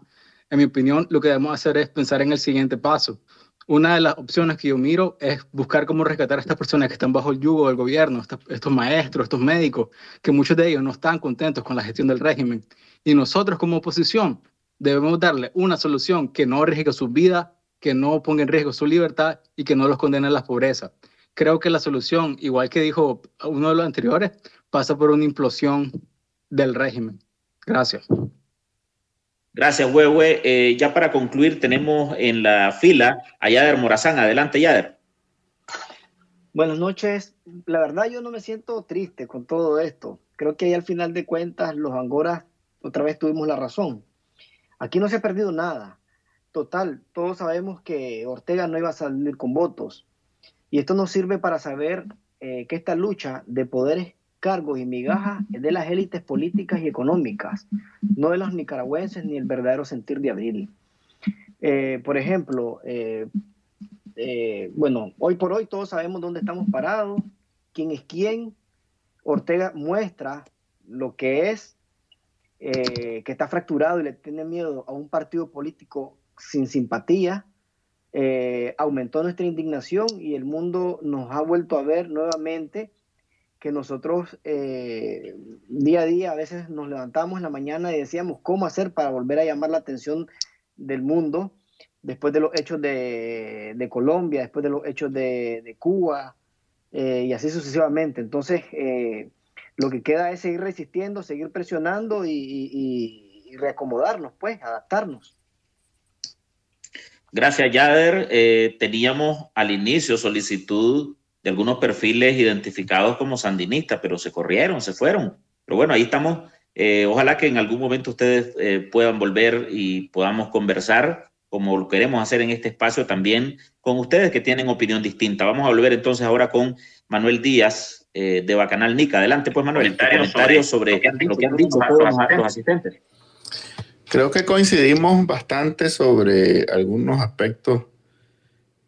En mi opinión, lo que debemos hacer es pensar en el siguiente paso. Una de las opciones que yo miro es buscar cómo rescatar a estas personas que están bajo el yugo del gobierno, estos maestros, estos médicos, que muchos de ellos no están contentos con la gestión del régimen. Y nosotros como oposición debemos darle una solución que no arriesgue su vida, que no ponga en riesgo su libertad y que no los condene a la pobreza. Creo que la solución, igual que dijo uno de los anteriores, pasa por una implosión del régimen. Gracias. Gracias, Huehue. Eh, ya para concluir, tenemos en la fila a Yader Morazán. Adelante, Yader. Buenas noches. La verdad, yo no me siento triste con todo esto. Creo que ahí al final de cuentas, los Angoras otra vez tuvimos la razón. Aquí no se ha perdido nada. Total, todos sabemos que Ortega no iba a salir con votos. Y esto nos sirve para saber eh, que esta lucha de poderes cargos y migajas de las élites políticas y económicas, no de los nicaragüenses ni el verdadero sentir de abril. Eh, por ejemplo, eh, eh, bueno, hoy por hoy todos sabemos dónde estamos parados, quién es quién. Ortega muestra lo que es, que está fracturado y le tiene miedo a un partido político sin simpatía. aumentó nuestra indignación y el mundo nos ha vuelto a ver nuevamente que nosotros eh, día a día a veces nos levantamos en la mañana y decíamos cómo hacer para volver a llamar la atención del mundo después de los hechos de, de Colombia, después de los hechos de, de Cuba eh, y así sucesivamente. Entonces, eh, lo que queda es seguir resistiendo, seguir presionando y, y, reacomodarnos, pues, adaptarnos. Gracias, Yader. Teníamos al inicio solicitud de algunos perfiles identificados como sandinistas, pero se corrieron, se fueron. Pero bueno, ahí estamos. Eh, ojalá que en algún momento ustedes eh, puedan volver y podamos conversar, como lo queremos hacer en este espacio también, con ustedes que tienen opinión distinta. Vamos a volver entonces ahora con Manuel Díaz eh, de Bacanal Nica. Adelante, pues, Manuel, comentario, comentario sobre, sobre, lo que han dicho, todos los asistentes. Creo que coincidimos bastante sobre algunos aspectos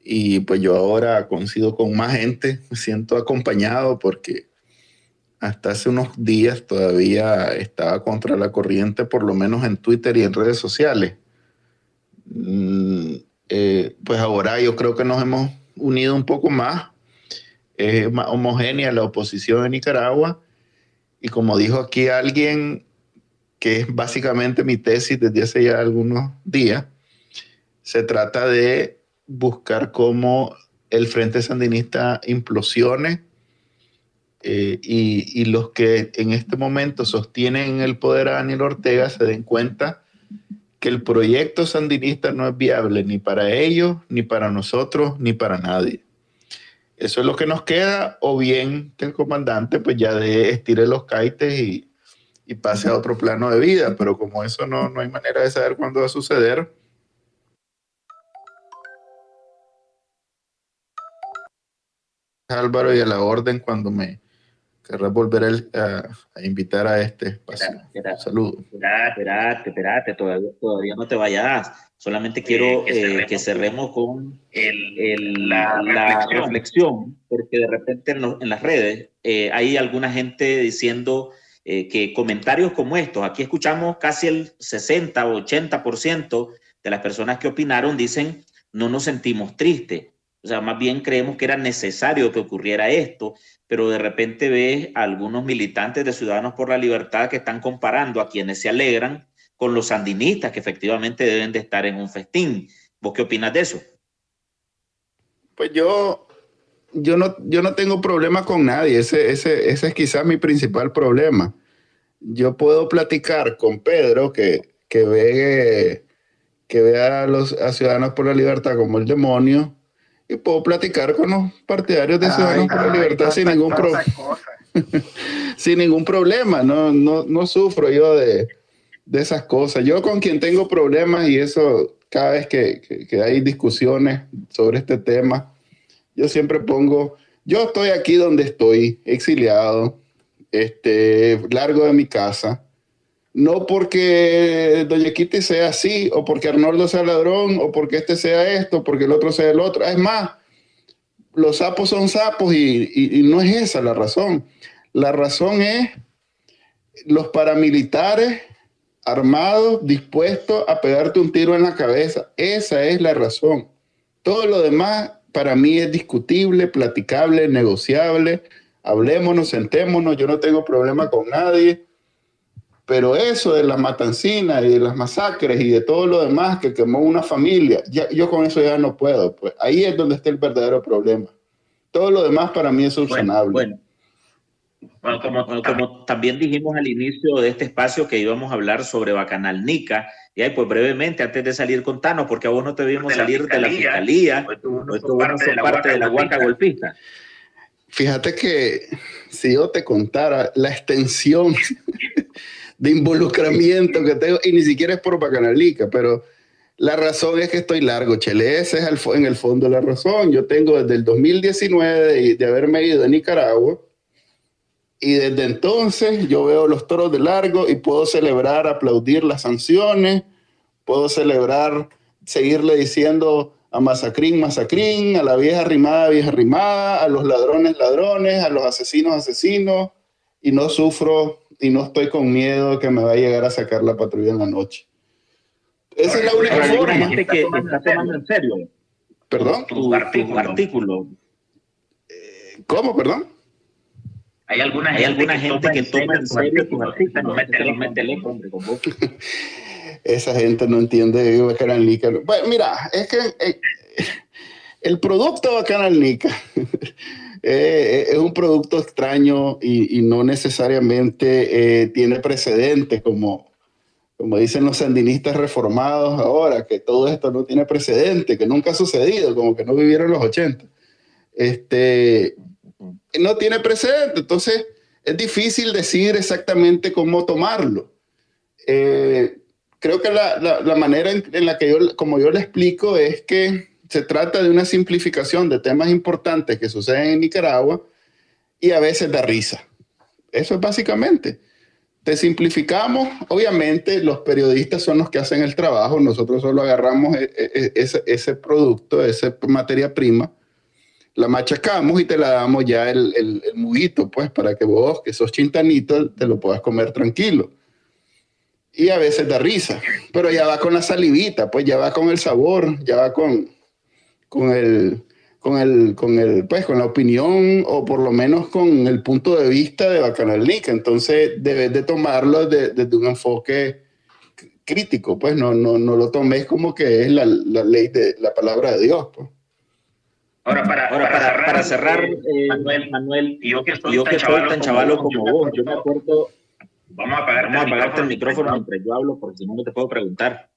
y pues yo ahora coincido con más gente, me siento acompañado porque hasta hace unos días todavía estaba contra la corriente, por lo menos en Twitter y en redes sociales. Mm, eh, pues ahora yo creo que nos hemos unido un poco más, es más homogénea la oposición en Nicaragua y como dijo aquí alguien, que es básicamente mi tesis desde hace ya algunos días, se trata de buscar cómo el Frente Sandinista implosione eh, y, y, los que en este momento sostienen el poder a Daniel Ortega se den cuenta que el proyecto sandinista no es viable ni para ellos, ni para nosotros, ni para nadie. Eso es lo que nos queda, o bien el comandante pues ya de estire los caites y, y pase a otro plano de vida, pero como eso no, no hay manera de saber cuándo va a suceder. Álvaro y a la orden cuando me querrás volver a, a invitar a este espacio. Saludos. Espérate, espérate, espérate, todavía, todavía no te vayas. Solamente quiero que cerremos, eh, que cerremos con el, el, la, la reflexión. reflexión. porque de repente en, lo, en las redes eh, hay alguna gente diciendo eh, que comentarios como estos, aquí escuchamos casi el 60 o 80% de las personas que opinaron dicen no nos sentimos tristes. O sea, más bien creemos que era necesario que ocurriera esto, pero de repente ves a algunos militantes de Ciudadanos por la Libertad que están comparando a quienes se alegran con los sandinistas que efectivamente deben de estar en un festín. ¿Vos qué opinas de eso? Pues yo, yo, no, yo no tengo problema con nadie, ese, ese, ese es quizás mi principal problema. Yo puedo platicar con Pedro que, que ve, que ve a los a Ciudadanos por la Libertad como el demonio y puedo platicar con los partidarios de Ciudadanos por la Libertad sin, ningún pro sin ningún problema. No, no, no sufro yo de, de, esas cosas. Yo con quien tengo problemas y eso cada vez que, que, que, hay discusiones sobre este tema, yo siempre pongo, yo estoy aquí donde estoy, exiliado, este, largo de mi casa no porque Doña Kitty sea así, o porque Arnoldo sea ladrón, o porque este sea esto, porque el otro sea el otro. Es más, los sapos son sapos y, no es esa la razón. La razón es los paramilitares armados, dispuestos a pegarte un tiro en la cabeza. Esa es la razón. Todo lo demás para mí es discutible, platicable, negociable. Hablémonos, sentémonos, yo no tengo problema con nadie pero eso de la matancina y de las masacres y de todo lo demás que quemó una familia, ya, yo con eso ya no puedo. Pues ahí es donde está el verdadero problema. Todo lo demás para mí es subsanable. Bueno, bueno. Bueno, como, como, también dijimos al inicio de este espacio que íbamos a hablar sobre Bacanal Nica, y ahí pues brevemente, antes de salir con Tano, porque a vos no te vimos de salir de la fiscalía, pues tú, pues tú parte, de la, parte de la huaca golpista. Fíjate que si yo te contara la extensión de involucramiento que tengo, y ni siquiera es por Bacanalica, pero la razón es que estoy largo, Chele, ese es en el fondo la razón. Yo tengo desde el 2019 de, de haberme ido de Nicaragua, y desde entonces yo veo los toros de largo y puedo celebrar, aplaudir las sanciones, puedo celebrar, seguirle diciendo a Masacrín, Masacrín, a la vieja rimada, vieja rimada, a los ladrones, ladrones, a los asesinos, asesinos, y no sufro y no estoy con miedo de que me va a llegar a sacar la patrulla en la noche. Esa es la única forma. gente que está tomando en serio. ¿Perdón? Tu, tu artículo. ¿Cómo, perdón? Hay alguna gente, hay alguna gente que toma en serio tu vos. Esa gente no entiende Bacanal Nica. Bueno, mira, es que eh, el producto Bacanal Nica eh, es un producto extraño y, no necesariamente eh, tiene precedentes como, como dicen los sandinistas reformados ahora, que todo esto no tiene precedente, que nunca ha sucedido, como que no vivieron los 80. Este, no tiene precedente, entonces es difícil decir exactamente cómo tomarlo. Eh, creo que la, la, manera en, en, la que yo, como yo le explico, es que se trata de una simplificación de temas importantes que suceden en Nicaragua y a veces da risa. Eso es básicamente. Te simplificamos, obviamente los periodistas son los que hacen el trabajo, nosotros solo agarramos e, e, e, ese, ese producto, esa materia prima, la machacamos y te la damos ya el, el, el muguito, pues, para que vos, que sos chintanito, te lo puedas comer tranquilo. Y a veces da risa, pero ya va con la salivita, pues ya va con el sabor, ya va con, con el, con el, con el, pues, con la opinión o por lo menos con el punto de vista de Bacanal Nica. Entonces debes de tomarlo desde de, de un enfoque crítico, pues no, no, no lo tomes como que es la, la, ley de la palabra de Dios. Pues. Ahora, para, Ahora, para, para, para cerrar, eh, Manuel, Manuel, yo que soy, yo tan, que soy tan chavalo como, como vos, yo me acuerdo, vamos a, apagar vamos a apagarte el micrófono mientras yo hablo, porque si no, no te puedo preguntar.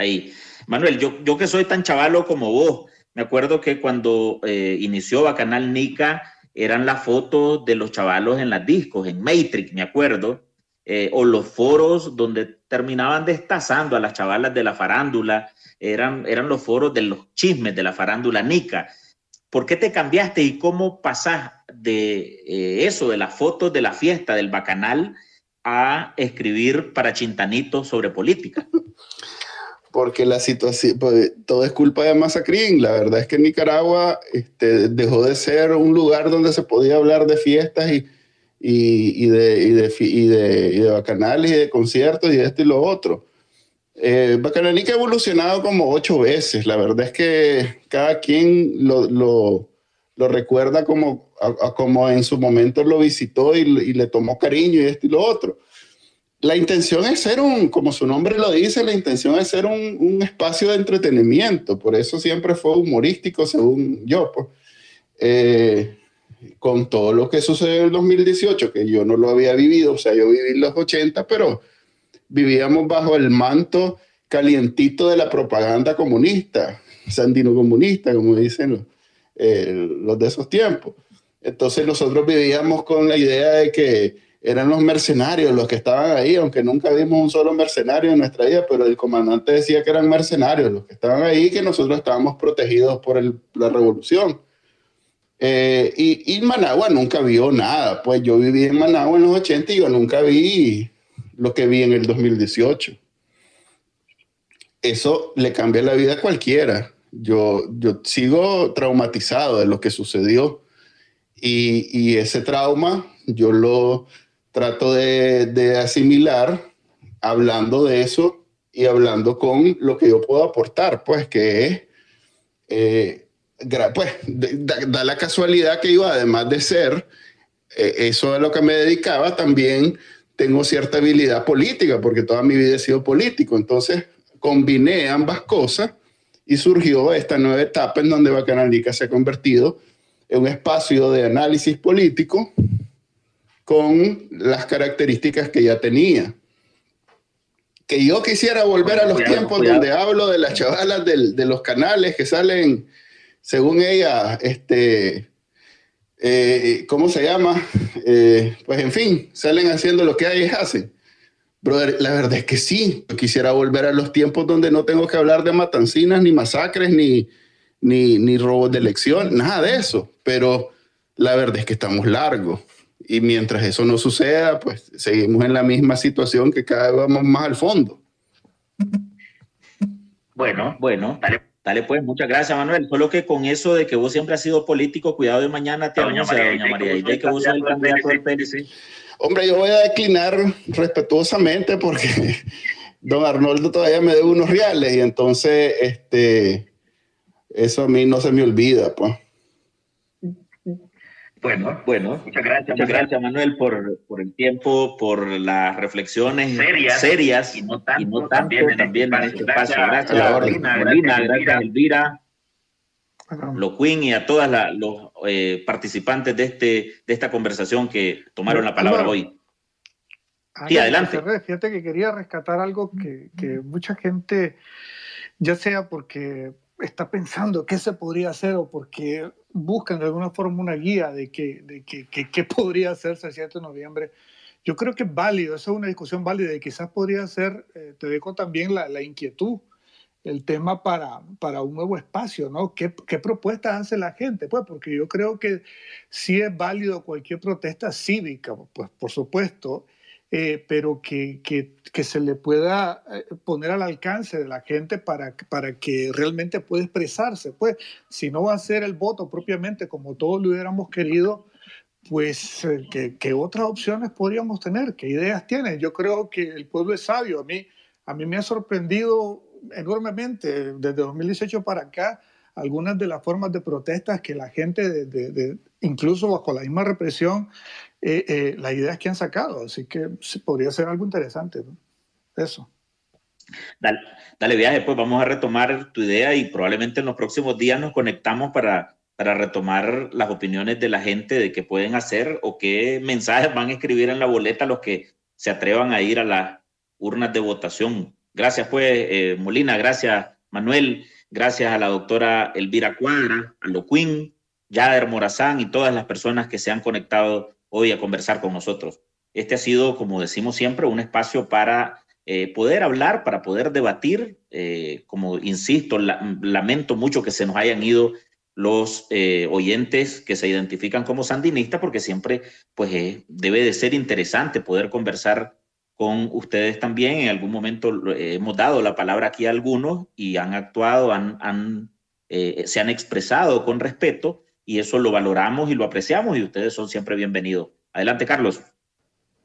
Ahí. Manuel, yo, yo que soy tan chavalo como vos, me acuerdo que cuando eh, inició Bacanal Nica, eran las fotos de los chavalos en las discos, en Matrix, me acuerdo, eh, o los foros donde terminaban destazando a las chavalas de la farándula, eran, eran los foros de los chismes de la farándula Nica. ¿Por qué te cambiaste y cómo pasás de eh, eso, de las fotos de la fiesta del Bacanal, a escribir para Chintanito sobre política? porque la situación, pues, todo es culpa de Masacrín. La verdad es que Nicaragua este, dejó de ser un lugar donde se podía hablar de fiestas y, y, y, de, y, de, y, de, bacanales y de conciertos y de esto y lo otro. Eh, ha evolucionado como ocho veces. La verdad es que cada quien lo, lo, lo recuerda como, a como en su momento lo visitó y, y le tomó cariño y esto y lo otro la intención es ser un, como su nombre lo dice, la intención es ser un, un espacio de entretenimiento, por eso siempre fue humorístico, según yo, pues. Eh, con todo lo que sucedió en el 2018, que yo no lo había vivido, o sea, yo viví los 80, pero vivíamos bajo el manto calientito de la propaganda comunista, sandino comunista, como dicen los, eh, los de esos tiempos. Entonces nosotros vivíamos con la idea de que eran los mercenarios los que estaban ahí, aunque nunca vimos un solo mercenario en nuestra vida, pero el comandante decía que eran mercenarios los que estaban ahí, que nosotros estábamos protegidos por el, la revolución. Eh, y, y, Managua nunca vio nada, pues yo viví en Managua en los 80 y yo nunca vi lo que vi en el 2018. Eso le cambia la vida a cualquiera. Yo, yo sigo traumatizado de lo que sucedió y, y ese trauma yo lo, trato de, asimilar hablando de eso y hablando con lo que yo puedo aportar, pues que es, eh, pues, da, da, la casualidad que yo, además de ser eh, eso a lo que me dedicaba, también tengo cierta habilidad política, porque toda mi vida he sido político, entonces combiné ambas cosas y surgió esta nueva etapa en donde Bacanalica se ha convertido en un espacio de análisis político con las características que ya tenía. Que yo quisiera volver a los cuidado, tiempos cuidado. donde hablo de las chavalas del, de los canales que salen, según ella, este, eh, ¿cómo se llama? Eh, pues en fin, salen haciendo lo que ellas hacen. Brother, la verdad es que sí, yo quisiera volver a los tiempos donde no tengo que hablar de matancinas, ni masacres, ni, ni, ni robos de elección, nada de eso. Pero la verdad es que estamos largos. Y mientras eso no suceda, pues seguimos en la misma situación que cada vez vamos más al fondo. Bueno, bueno, dale, dale pues, muchas gracias Manuel. Solo que con eso de que vos siempre has sido político, cuidado de mañana te anuncia, doña, doña María, y de que vos sos el candidato del PLC. Hombre, yo voy a declinar respetuosamente porque don Arnoldo todavía me debe unos reales y entonces este, eso a mí no se me olvida, pues. Bueno, bueno, muchas gracias, muchas gracias Manuel por, por el tiempo, por las reflexiones serias, serias y no tanto, y no tanto también, también, en este espacio. Gracias, gracias Molina, gracias Elvira, lo Queen y a todos los eh, participantes de, este, de esta conversación que tomaron la palabra hoy. Sí, adelante. Fíjate que quería rescatar algo que, que mucha gente, ya sea porque está pensando qué se podría hacer o porque buscan de alguna forma una guía de qué de que, que, podría hacerse el 7 de noviembre. Yo creo que es válido, esa es una discusión válida y quizás podría ser, eh, te dejo también la, la, inquietud, el tema para, para un nuevo espacio, ¿no? ¿Qué, ¿Qué, propuestas hace la gente? Pues porque yo creo que sí es válido cualquier protesta cívica, pues por supuesto, eh, pero que, que, que, se le pueda eh, poner al alcance de la gente para, para que realmente pueda expresarse. Pues si no va a ser el voto propiamente como todos lo hubiéramos querido, pues eh, ¿qué, ¿qué, otras opciones podríamos tener? ¿Qué ideas tienen? Yo creo que el pueblo es sabio. A mí, a mí me ha sorprendido enormemente desde 2018 para acá algunas de las formas de protestas que la gente, de, de, incluso bajo la misma represión, eh, eh, las ideas que han sacado. Así que podría ser algo interesante. Eso. Dale, dale viaje, pues vamos a retomar tu idea y probablemente en los próximos días nos conectamos para, para retomar las opiniones de la gente de qué pueden hacer o qué mensajes van a escribir en la boleta los que se atrevan a ir a las urnas de votación. Gracias, pues, eh, Molina, gracias, Manuel, gracias a la doctora Elvira Cuadra, a Loquín, Yader Morazán y todas las personas que se han conectado hoy a conversar con nosotros. Este ha sido, como decimos siempre, un espacio para eh, poder hablar, para poder debatir. Eh, como insisto, lamento mucho que se nos hayan ido los eh, oyentes que se identifican como sandinistas, porque siempre pues, debe de ser interesante poder conversar con ustedes también. En algún momento hemos dado la palabra aquí a algunos y han actuado, han, han se han expresado con respeto y eso lo valoramos y lo apreciamos y ustedes son siempre bienvenidos. Adelante, Carlos.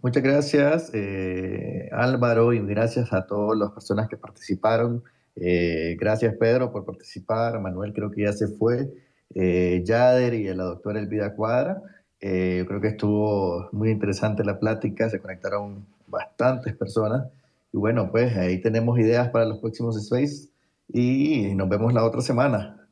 Muchas gracias, eh, Álvaro, y gracias a todas las personas que participaron. Eh, gracias, Pedro, por participar. Manuel creo que ya se fue. Eh, Yader y la doctora Elvida Cuadra. yo creo que estuvo muy interesante la plática, se conectaron bastantes personas. Y bueno, pues ahí tenemos ideas para los próximos Space y nos vemos la otra semana.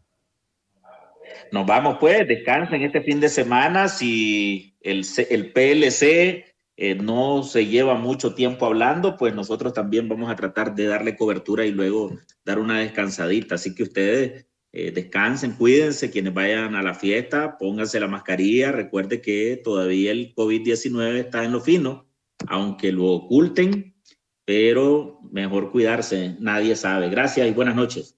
Nos vamos pues, descansen este fin de semana. Si el, el PLC eh, no se lleva mucho tiempo hablando, pues nosotros también vamos a tratar de darle cobertura y luego dar una descansadita. Así que ustedes eh, descansen, cuídense, quienes vayan a la fiesta, pónganse la mascarilla. Recuerde que todavía el COVID-19 está en lo fino, aunque lo oculten, pero mejor cuidarse, nadie sabe. Gracias y buenas noches.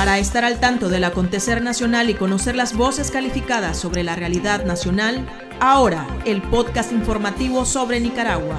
Para estar al tanto del acontecer nacional y conocer las voces calificadas sobre la realidad nacional, ahora el podcast informativo sobre Nicaragua.